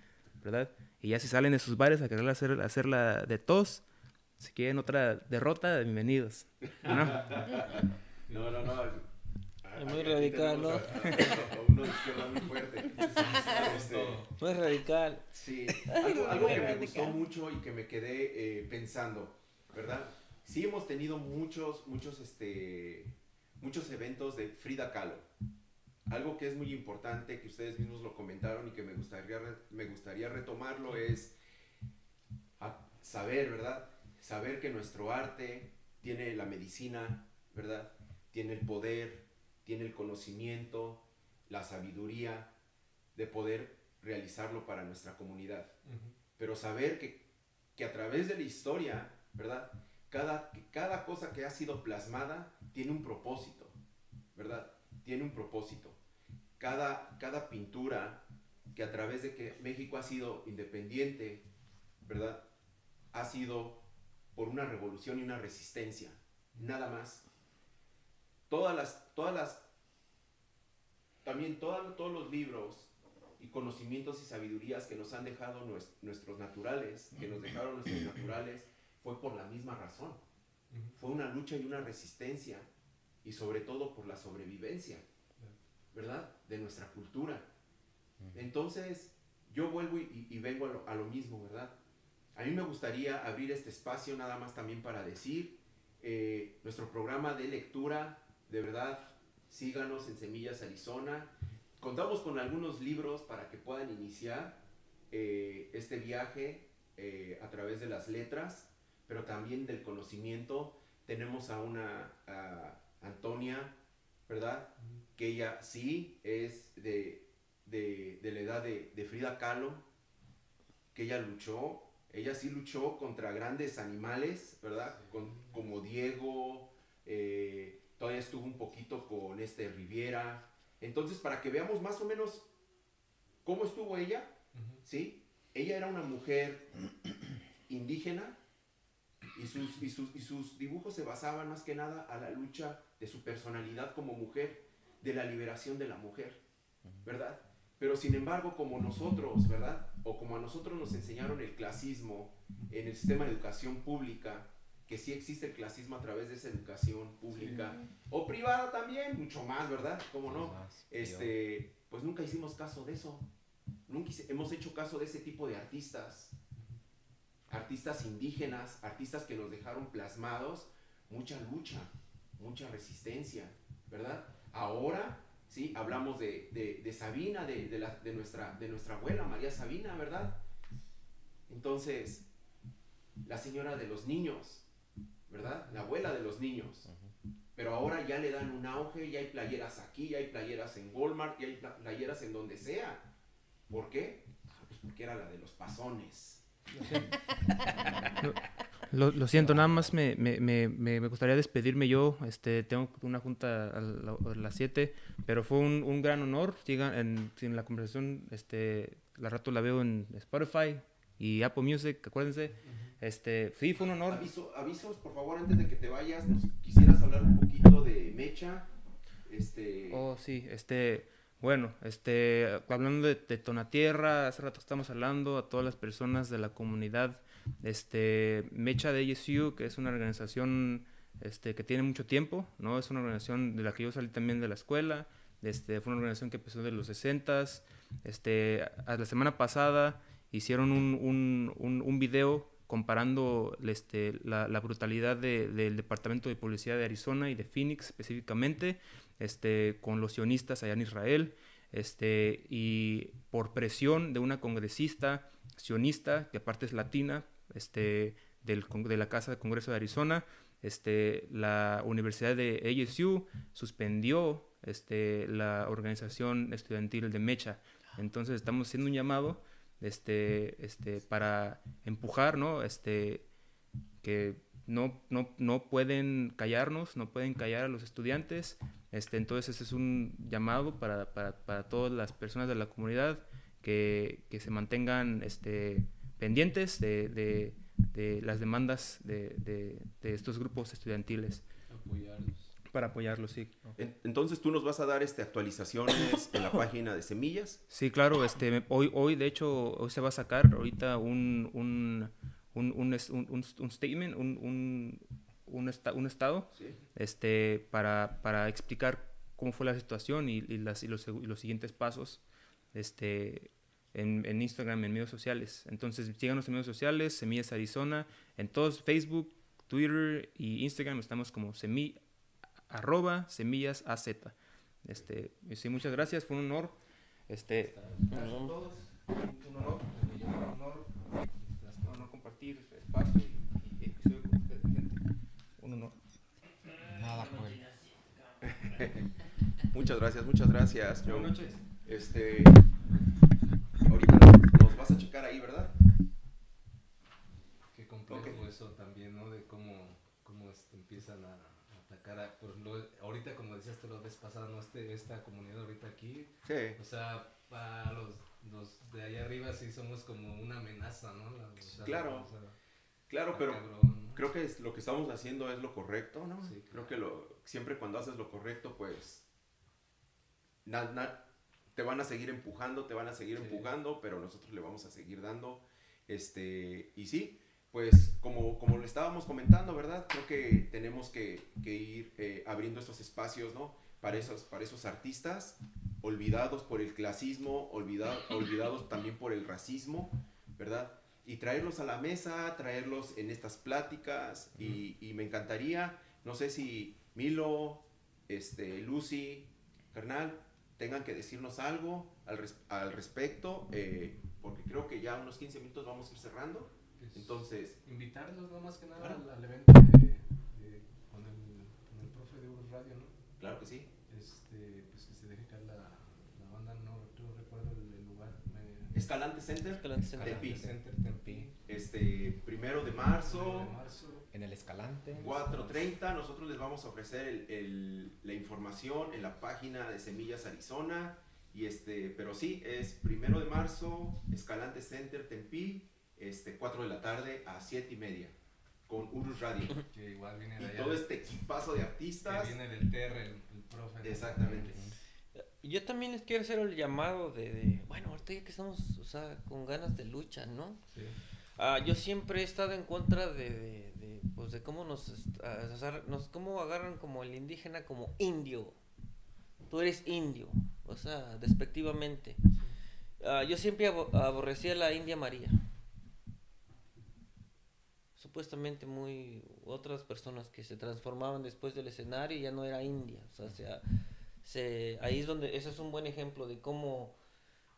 ¿verdad? Y ya si salen de sus bares a querer hacer, hacerla de tos, si quieren otra derrota, bienvenidos. ¿no? No, no, no. Es muy radical, ¿no? a- a- a uno de izquierda muy fuerte. Este, Muy radical. Sí, algo, algo que me gustó mucho y que me quedé eh, pensando, ¿verdad? Sí hemos tenido muchos, muchos, este, muchos eventos de Frida Kahlo. Algo que es muy importante, que ustedes mismos lo comentaron y que me gustaría, me gustaría retomarlo es a- saber, ¿verdad? Saber que nuestro arte tiene la medicina, ¿verdad? Tiene el poder, tiene el conocimiento, la sabiduría de poder realizarlo para nuestra comunidad. Pero saber que, que a través de la historia, ¿verdad? Cada, que cada cosa que ha sido plasmada tiene un propósito, ¿verdad? Tiene un propósito. Cada, cada pintura que a través de que México ha sido independiente, ¿verdad? Ha sido por una revolución y una resistencia, nada más. Todas las, todas las, también todos los libros y conocimientos y sabidurías que nos han dejado nues- nuestros naturales, que nos dejaron nuestros naturales, fue por la misma razón. Fue una lucha y una resistencia, y sobre todo por la sobrevivencia, ¿verdad? De nuestra cultura. Entonces, yo vuelvo y, y vengo a lo, a lo mismo, ¿verdad? A mí me gustaría abrir este espacio nada más también para decir, eh, nuestro programa de lectura, de verdad, síganos en Semillas Arizona. Contamos con algunos libros para que puedan iniciar eh, este viaje eh, a través de las letras, pero también del conocimiento. Tenemos a una a Antonia, ¿verdad? Que ella sí es de, de, de la edad de, de Frida Kahlo, que ella luchó, ella sí luchó contra grandes animales, ¿verdad? Con- como Diego, eh, todavía estuvo un poquito con este Riviera. Entonces, para que veamos más o menos cómo estuvo ella, ¿sí? Ella era una mujer indígena y sus, y, sus, y sus dibujos se basaban más que nada a la lucha de su personalidad como mujer, de la liberación de la mujer, ¿verdad? Pero sin embargo, como nosotros, ¿verdad? O como a nosotros nos enseñaron el clasismo en el sistema de educación pública, que sí existe el clasismo a través de esa educación pública o privada también, mucho más, ¿verdad? ¿Cómo no? Más, Este, pues nunca hicimos caso de eso. Nunca hice- hemos hecho caso de ese tipo de artistas. Artistas indígenas, artistas que nos dejaron plasmados mucha lucha, mucha resistencia, ¿verdad? Ahora, sí, hablamos de, de- Sabina, de, de nuestra, de nuestra abuela María Sabina, ¿verdad? Entonces, la señora de los niños, ¿verdad? La abuela de los niños. Pero ahora ya le dan un auge, ya hay playeras aquí, ya hay playeras en Walmart, ya hay pla- playeras en donde sea. ¿Por qué? Pues porque era la de los pasones. Lo, lo siento, nada más me, me, me, me gustaría despedirme yo. Este, tengo una junta a, la- a las 7, pero fue un, un gran honor. Sigan en, en la conversación, este, la rato la veo en Spotify y Apple Music, acuérdense. Este, sí, fue un honor. Aviso, avisos, por favor, antes de que te vayas, nos quisieras hablar un poquito de Mecha. Este, Oh, sí, este, bueno, este, hablando de, de Tonatierra, hace rato estamos hablando a todas las personas de la comunidad, este, Mecha de ASU, que es una organización, este, que tiene mucho tiempo, ¿no? Es una organización de la que yo salí también de la escuela, este, fue una organización que empezó de los 60s, este, a la semana pasada hicieron un, un, un, un video comparando este, la, la brutalidad de- del Departamento de Policía de Arizona y de Phoenix específicamente, este, con los sionistas allá en Israel, este, y por presión de una congresista sionista, que aparte es latina, este, del, de la Casa de Congreso de Arizona, este, la Universidad de ASU suspendió este, la organización estudiantil de Mecha. Entonces estamos haciendo un llamado este, este, para empujar, ¿no? Este, que no, no, no pueden callarnos, no pueden callar a los estudiantes. Este, entonces ese es un llamado para, para, para todas las personas de la comunidad que, que se mantengan este, pendientes de, de- de las demandas de, de- estos grupos estudiantiles Apoyarlos. para apoyarlos, sí. en- entonces tú nos vas a dar este, actualizaciones en la página de Semillas. Sí, claro, este, hoy, hoy de hecho, hoy se va a sacar ahorita un, un, un, un, un- statement, un, un, un, esta- un estado, ¿sí? este, para, para explicar cómo fue la situación y, y las, y, los, y los siguientes pasos este, en, en Instagram, en medios sociales. Entonces, síganos en medios sociales, Semillas Arizona, en todos, Facebook, Twitter y Instagram estamos como semi, arroba semillas AZ. Este, sí, muchas gracias, fue un honor. Este, a todos, un honor, un honor, un honor compartir este espacio y, y episodio con ustedes, gente. Un honor. Nada, Joel. Muchas gracias, muchas gracias. Buenas noches. Este, ahorita nos vas a checar ahí, ¿verdad? Qué complejo eso también, ¿no? De cómo, cómo este, empiezan a, atacar a, por lo- ahorita como decías tú la vez pasada, ¿no? Este, esta comunidad ahorita aquí, Sí. o sea, para los, los de allá arriba sí somos como una amenaza, ¿no? La- o sea, Claro. o sea, Claro, pero cabrón, ¿no? creo que es- lo que estamos haciendo es lo correcto, ¿no? Sí, Creo que lo, siempre cuando haces lo correcto, pues na- na- te van a seguir empujando, te van a seguir Sí. empujando, pero nosotros le vamos a seguir dando. Este, y sí, pues como, como le estábamos comentando, ¿verdad? Creo que tenemos que, que ir eh, abriendo estos espacios, ¿no? Para esos, para esos artistas olvidados por el clasismo, olvida- olvidados también por el racismo, ¿verdad? Y traerlos a la mesa, traerlos en estas pláticas y, y me encantaría, no sé si Milo, este, Lucy, carnal, tengan que decirnos algo al, res- al respecto, eh, porque creo que ya unos 15 minutos vamos a ir cerrando. Pues, Entonces, invitarlos no más que nada Claro. al, al evento de, de- con, el, con el profe de Urus Radio, ¿no? claro que sí. Este, pues que se deje caer la, la banda, no, no recuerdo el, el lugar. Me, Escalante Center, Escalante Center. Tempi. este, primero de marzo, de marzo. En el Escalante. 4.30, nosotros les vamos a ofrecer el- el- la información en la página de Semillas Arizona. Y este, pero sí, es primero de marzo, Escalante Center Tempi, este, 4 de la tarde a 7 y media, con Urus Radio. Que igual viene de Y allá. todo de- este equipazo de que artistas. viene del TR, el, el profe. Exactamente. yo también les quiero hacer el llamado de, de, bueno, ahorita ya que estamos, o sea, con ganas de lucha, ¿no? Sí. Ah, yo siempre he estado en contra de, pues, de cómo nos, nos, cómo agarran como el indígena como indio. Tú eres indio, o sea, despectivamente. Ah, yo siempre abo- aborrecía a la India María. Supuestamente muy otras personas que se transformaban después del escenario y ya no era India. O sea, se- se, ahí es donde, ese es un buen ejemplo de cómo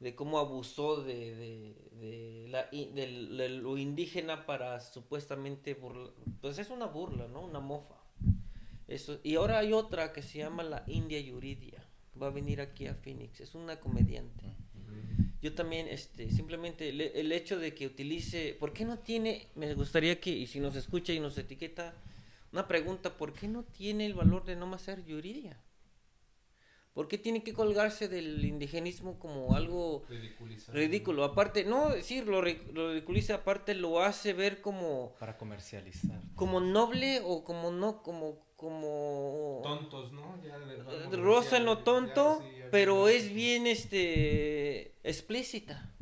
de cómo abusó de, de, de la, de lo indígena para supuestamente burla, pues es una burla, ¿no? Una mofa. Eso, y ahora hay otra que se llama la India Yuridia, va a venir aquí a Phoenix, es una comediante. Yo también, este, simplemente el, el hecho de que utilice, ¿por qué no tiene, me gustaría que, y si nos escucha y nos etiqueta, una pregunta, ¿por qué no tiene el valor de no más ser Yuridia? ¿Por qué tiene que colgarse del indigenismo como algo ridículo? Aparte, no decir lo, lo ridiculiza, aparte lo hace ver como, Para comercializar. como noble o como no, como, como... Tontos, ¿no? Ya Eh, rosa en lo ya, tonto, sí, ya pero es bien este explícita.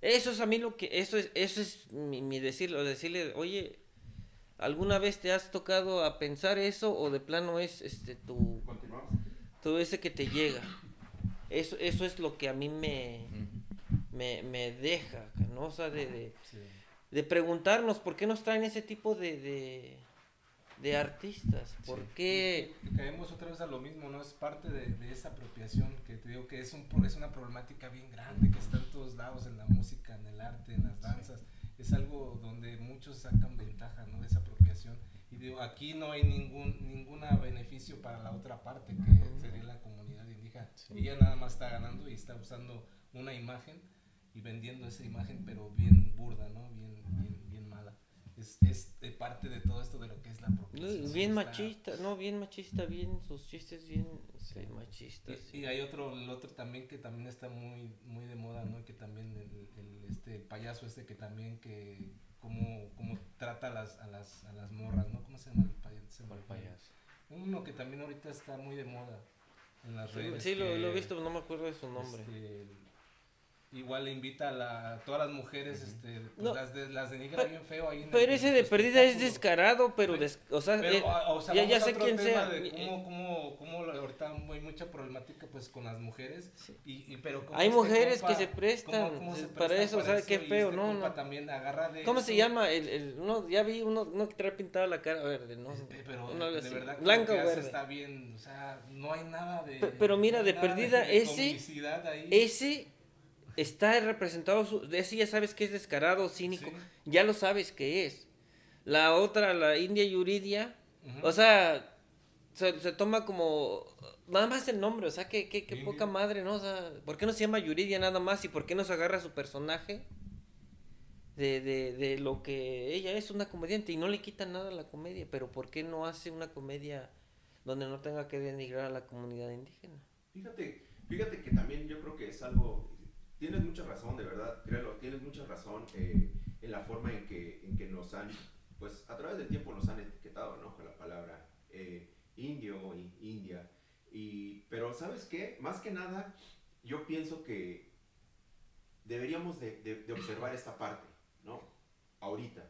Eso es a mí lo que eso es eso es mi, mi decirlo, decirle, "Oye, ¿alguna vez te has tocado a pensar eso o de plano es este tu Continuamos. Todo ese que te llega?" Eso eso es lo que a mí me me, me deja, ¿no? O sea, de, de, Sí. de preguntarnos por qué nos traen ese tipo de, de, de artistas, por qué... Y- y caemos otra vez a lo mismo, ¿no? Es parte de, de esa apropiación que te digo que es, un, es una problemática bien grande que está en todos lados, en la música, en el arte, en las danzas. Es algo donde muchos sacan ventaja, ¿no? De esa digo, aquí no hay ningún ninguna beneficio para la otra parte, que sería la comunidad indígena. Ella nada más está ganando y está usando una imagen y vendiendo esa imagen, pero bien burda, ¿no? Bien, bien, bien mala. Es, es de parte de todo esto de lo que es la no, apropiación. Bien Está- machista, no, bien machista, bien, sus chistes bien este, machistas. Y, y hay otro, el otro también que también está muy, muy de moda, ¿no? Que también el, el, este, el payaso este que también que como, como trata a las, a las, a las morras, ¿no? ¿Cómo se llama el payaso? Uno que también ahorita está muy de moda en las redes. sí, lo, que, lo he visto, no me acuerdo de su nombre. este, igual le invita a, la, a todas las mujeres, este, pues No. las, de, las denigra bien feo ahí en Pero el- ese de perdida es descarado, pero, des- o sea, Pero, eh, o sea, ya, ya sé quién sea. de cómo, cómo, cómo la- ahorita hay mucha problemática pues con las mujeres. Y, y- pero Hay este mujeres compa- que se prestan cómo- cómo se para prestan eso, ¿sabe qué y feo? este No, no. también agarra de ¿Cómo se eso. llama? El, el, uno, ya vi uno, uno que trae pintado la cara verde, ¿no? Pero de verdad que Blanco o verde. está bien, o sea, no hay nada de... Pe- pero mira, no de perdida, ese-. Ese está representado, su- ese ya sabes que es descarado, cínico, Sí. ya lo sabes que es. La otra, la India Yuridia, o sea, se, se toma como, nada más el nombre, o sea, que, que, poca madre, ¿no? O sea, ¿por qué no se llama Yuridia nada más y por qué no se agarra su personaje? De, de, de lo que ella es una comediante y no le quita nada a la comedia, pero ¿por qué no hace una comedia donde no tenga que denigrar a la comunidad indígena? Fíjate, fíjate que también yo creo que es algo, tienes mucha razón, de verdad, créelo, tienes mucha razón eh, en la forma en que, en que nos han, pues a través del tiempo nos han etiquetado, ¿no? Con la palabra eh, indio, i- india, y, pero ¿sabes qué? Más que nada, yo pienso que deberíamos de, observar esta parte, ¿no? Ahorita.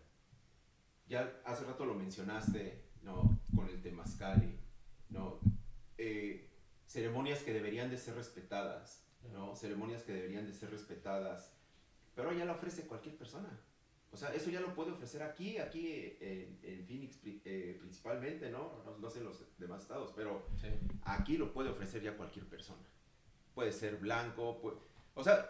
Ya hace rato lo mencionaste, ¿no? Con el temazcali, ¿no? Eh, ceremonias que deberían de ser respetadas, ¿no? Ceremonias que deberían de ser respetadas, pero ya la ofrece cualquier persona. O sea, eso ya lo puede ofrecer aquí, aquí en, en Phoenix eh, principalmente, ¿no? ¿no? No sé en los demás estados, pero Sí. aquí lo puede ofrecer ya cualquier persona. Puede ser blanco, puede- o sea,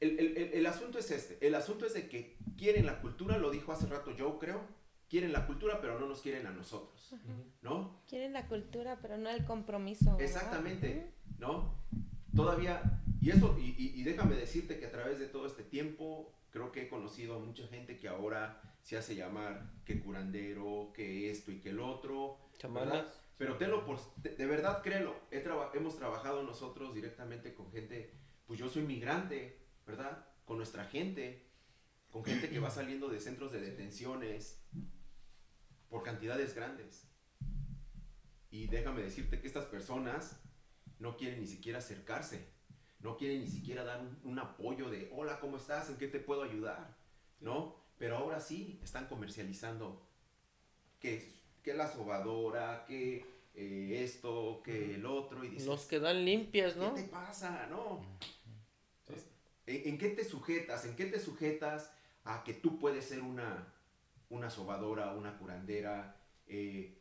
el, el- el- el asunto es este, el asunto es de que quieren la cultura, lo dijo hace rato Joe, creo, quieren la cultura, pero no nos quieren a nosotros, ¿no? Quieren la cultura, pero no el compromiso. ¿verdad? Exactamente, ¿no? Todavía, y eso, y, y- y déjame decirte que a través de todo este tiempo, creo que he conocido a mucha gente que ahora se hace llamar que curandero, que esto y que el otro, Chamanes. ¿verdad? Pero tenlo por, de, de verdad créelo, he traba- hemos trabajado nosotros directamente con gente, pues yo soy migrante, ¿verdad? Con nuestra gente, con gente que va saliendo de centros de detenciones por cantidades grandes. Y déjame decirte que estas personas no quieren ni siquiera acercarse, no quieren ni siquiera dar un, un apoyo de, hola, ¿cómo estás? ¿En qué te puedo ayudar? ¿No? Pero ahora sí están comercializando que, que la sobadora, que eh, esto, que el otro, y dices, Nos quedan limpias, ¿no? ¿qué te pasa? No. ¿En, en qué te sujetas? ¿En qué te sujetas a que tú puedes ser una, una sobadora, una curandera? Eh,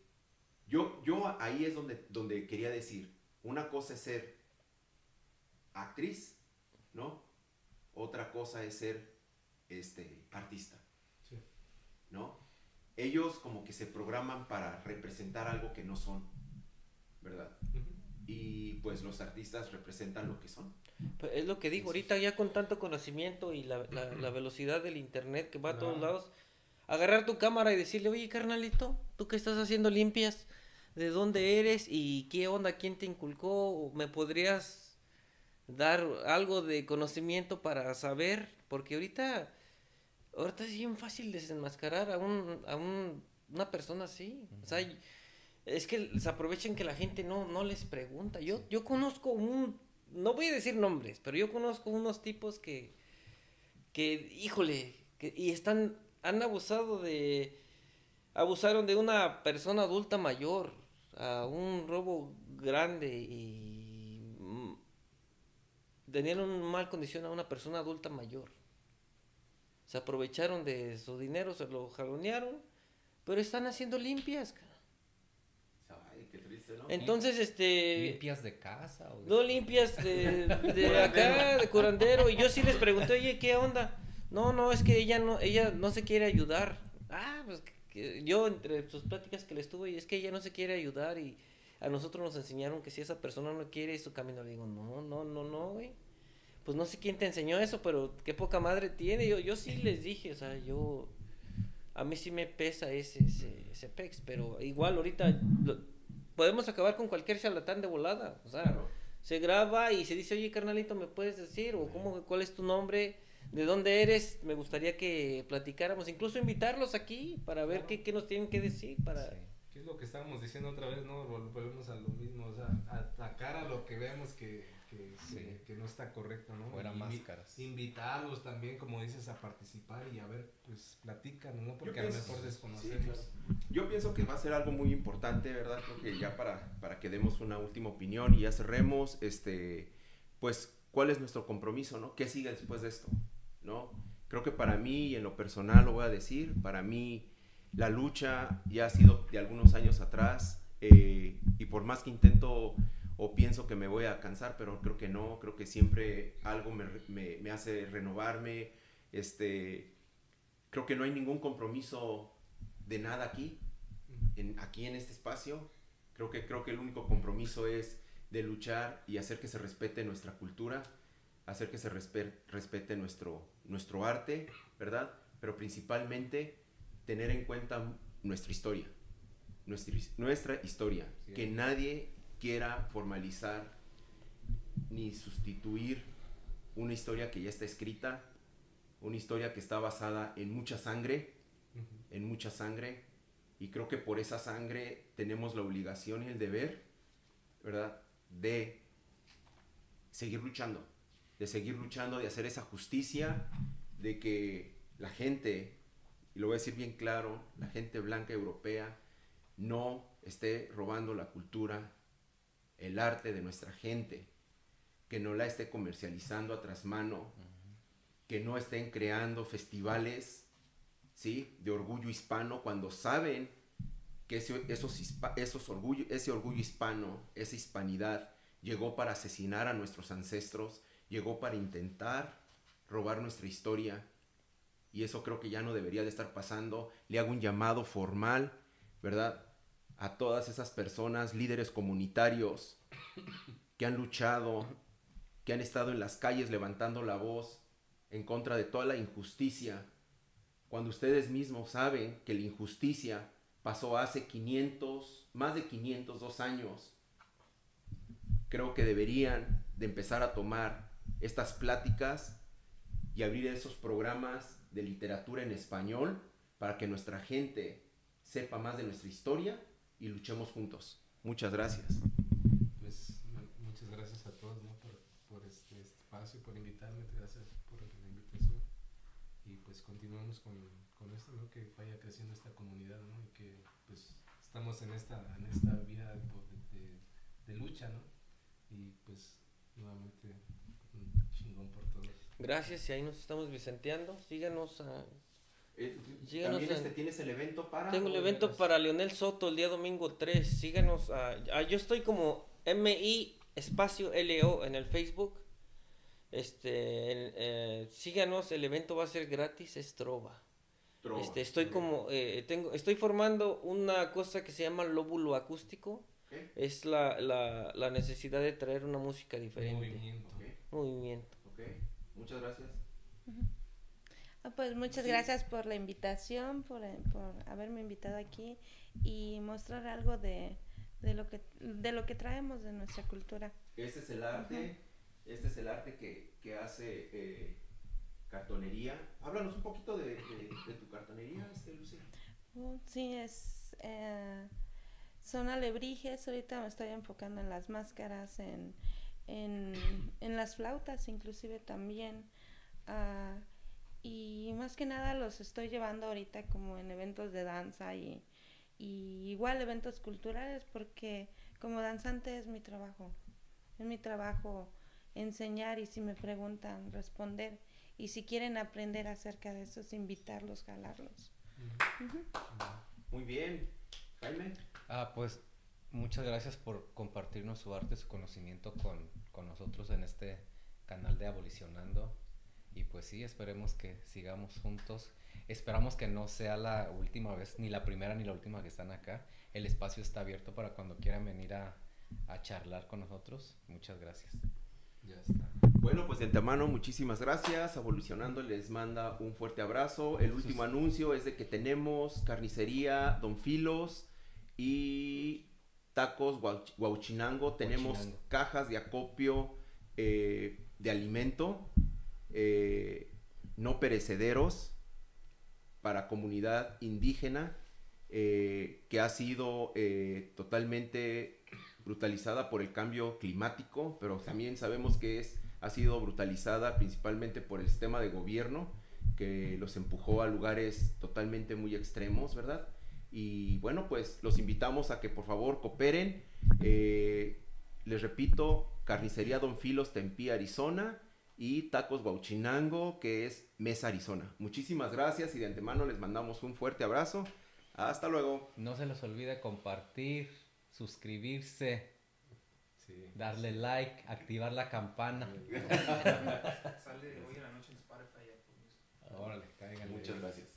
yo, yo ahí es donde, donde quería decir, una cosa es ser actriz, ¿no? Otra cosa es ser este, artista, Sí. ¿no? Ellos como que se programan para representar algo que no son, ¿verdad? Y pues los artistas representan lo que son. Pues es lo que digo, ahorita ya con tanto conocimiento y la, la- la velocidad del internet que va a todos lados, agarrar tu cámara y decirle, oye carnalito, ¿tú qué estás haciendo limpias? ¿De dónde eres? ¿Y qué onda? ¿Quién te inculcó? ¿O ¿Me podrías dar algo de conocimiento para saber? Porque ahorita, ahorita es bien fácil desenmascarar a, un, a un- una persona así. O sea, es que se aprovechan que la gente no, no les pregunta. Yo, yo conozco un, no voy a decir nombres, pero yo conozco unos tipos que, que híjole, que, y están, han abusado de, abusaron de una persona adulta mayor, a un robo grande y tenían un mal condición a una persona adulta mayor. Se aprovecharon de su dinero, se lo jalonearon, pero están haciendo limpias. cara. Ay, qué triste, ¿no? Entonces, este... ¿Limpias de casa? O de- No limpias de, de acá, de curandero. Y yo sí les pregunté, oye, ¿qué onda? No, no, es que ella no, ella no se quiere ayudar. Ah, pues que- yo entre sus pláticas que le estuve, y es que ella no se quiere ayudar y a nosotros nos enseñaron que si esa persona no quiere su camino, le digo, no, no, no, no, güey. Pues no sé quién te enseñó eso, pero qué poca madre tiene. Yo, yo sí les dije, o sea, yo, a mí sí me pesa ese, ese, ese pex, pero igual ahorita lo- podemos acabar con cualquier charlatán de volada, o sea, se graba y se dice, oye, carnalito, ¿me puedes decir? ¿O cómo, cuál es tu nombre? ¿De dónde eres? Me gustaría que platicáramos, incluso invitarlos aquí para ver qué, qué nos tienen que decir, para... Sí. ¿Qué es lo que estábamos diciendo otra vez? No Vol- volvemos a lo mismo, o sea, atacar a lo que veamos que, que, Sí. que, que no está correcto, ¿no? Fuera máscaras. Invitarlos también, como dices, a participar y a ver, pues platican, ¿no? Porque Yo a lo mejor sí, desconocemos. claro. Yo pienso que va a ser algo muy importante, ¿verdad? Creo que ya para, para que demos una última opinión y ya cerremos, este, pues, ¿cuál es nuestro compromiso, no? ¿Qué sigue después de esto, no? Creo que para mí, y en lo personal lo voy a decir, para mí la lucha ya ha sido de algunos años atrás eh, y por más que intento o pienso que me voy a cansar, pero creo que no, creo que siempre algo me, me- me hace renovarme, este, creo que no hay ningún compromiso de nada aquí, en, aquí en este espacio. Creo que, creo que el único compromiso es de luchar y hacer que se respete nuestra cultura, hacer que se respe- respete nuestro, nuestro arte, ¿verdad? Pero principalmente tener en cuenta nuestra historia, nuestra, his- nuestra historia, Sí. que nadie quiera formalizar ni sustituir una historia que ya está escrita, una historia que está basada en mucha sangre, en mucha sangre, y creo que por esa sangre tenemos la obligación y el deber, ¿verdad? De seguir luchando, de seguir luchando, de hacer esa justicia, de que la gente, y lo voy a decir bien claro, la gente blanca europea no esté robando la cultura, el arte de nuestra gente, que no la esté comercializando a trasmano, que no estén creando festivales ¿sí? de orgullo hispano cuando saben que ese, esos, esos orgullo, ese orgullo hispano, esa hispanidad, llegó para asesinar a nuestros ancestros, llegó para intentar robar nuestra historia. Y eso creo que ya no debería de estar pasando. Le hago un llamado formal, ¿verdad? A todas esas personas, líderes comunitarios, que han luchado, que han estado en las calles levantando la voz en contra de toda la injusticia, cuando ustedes mismos saben que la injusticia pasó hace 500, más de 502 años, creo que deberían de empezar a tomar estas pláticas y abrir esos programas de literatura en español para que nuestra gente sepa más de nuestra historia y luchemos juntos. Muchas gracias. Pues muchas gracias a todos ¿no? por, por este, espacio, por invitarme, gracias por la invitación. Y pues continuamos con, con esto, ¿no? que vaya creciendo esta comunidad ¿no? y que pues estamos en esta, en esta vía de, de, de lucha, ¿no? Y pues nuevamente Gracias y ahí nos estamos vicenteando. Síganos a... Eh, Síganos también este, en- tienes el evento para... Tengo el evento para Leonel Soto el día domingo 3. Síganos. a- a- yo estoy como MI espacio LO en el Facebook. Este, eh, síganos, el evento va a ser gratis, es trova. Trova. Este, estoy como, eh, tengo, estoy formando una cosa que se llama lóbulo acústico. Ok, Es la, la, la necesidad de traer una música diferente. Movimiento. Movimiento. Ok. Muchas gracias. Ah, Pues muchas Sí. gracias por la invitación, por, eh, por haberme invitado aquí y mostrar algo de, de lo que de lo que traemos de nuestra cultura. Este es el arte, este es el arte que, que hace eh, cartonería. Háblanos un poquito de, de- de tu cartonería, este, Lucía. Oh, sí, es eh, son alebrijes. Ahorita me estoy enfocando en las máscaras, en, en, en las flautas, inclusive también. Ah, y más que nada los estoy llevando ahorita como en eventos de danza y, y igual eventos culturales porque como danzante es mi trabajo. Es mi trabajo enseñar y si me preguntan responder y si quieren aprender acerca de eso es invitarlos, jalarlos. Muy bien. Jaime. Ah, pues muchas gracias por compartirnos su arte, su conocimiento con, con nosotros en este canal de Abolicionando. Y pues sí, esperemos que sigamos juntos. Esperamos que no sea la última vez, ni la primera ni la última que están acá. El espacio está abierto para cuando quieran venir a, a charlar con nosotros. Muchas gracias. Ya está. Bueno, pues de antemano, muchísimas gracias. Evolucionando les manda un fuerte abrazo. El último anuncio es de que tenemos carnicería Don Filos y tacos Guauch- Guauchinango. Tenemos Guauchinango. cajas de acopio eh, de alimento eh, no perecederos para comunidad indígena eh, que ha sido totalmente brutalizada por el cambio climático, pero también sabemos que es, ha sido brutalizada principalmente por el sistema de gobierno que los empujó a lugares totalmente muy extremos, ¿verdad? Y bueno, pues los invitamos a que por favor cooperen. Eh, les repito, Carnicería Don Filos Tempi, Arizona y Tacos Guauchinango, que es Mesa, Arizona. Muchísimas gracias y de antemano les mandamos un fuerte abrazo. Hasta luego. No se les olvide compartir, suscribirse, Sí. darle like, activar la campana. Sale hoy en la noche en Spotify. Órale. Muchas gracias.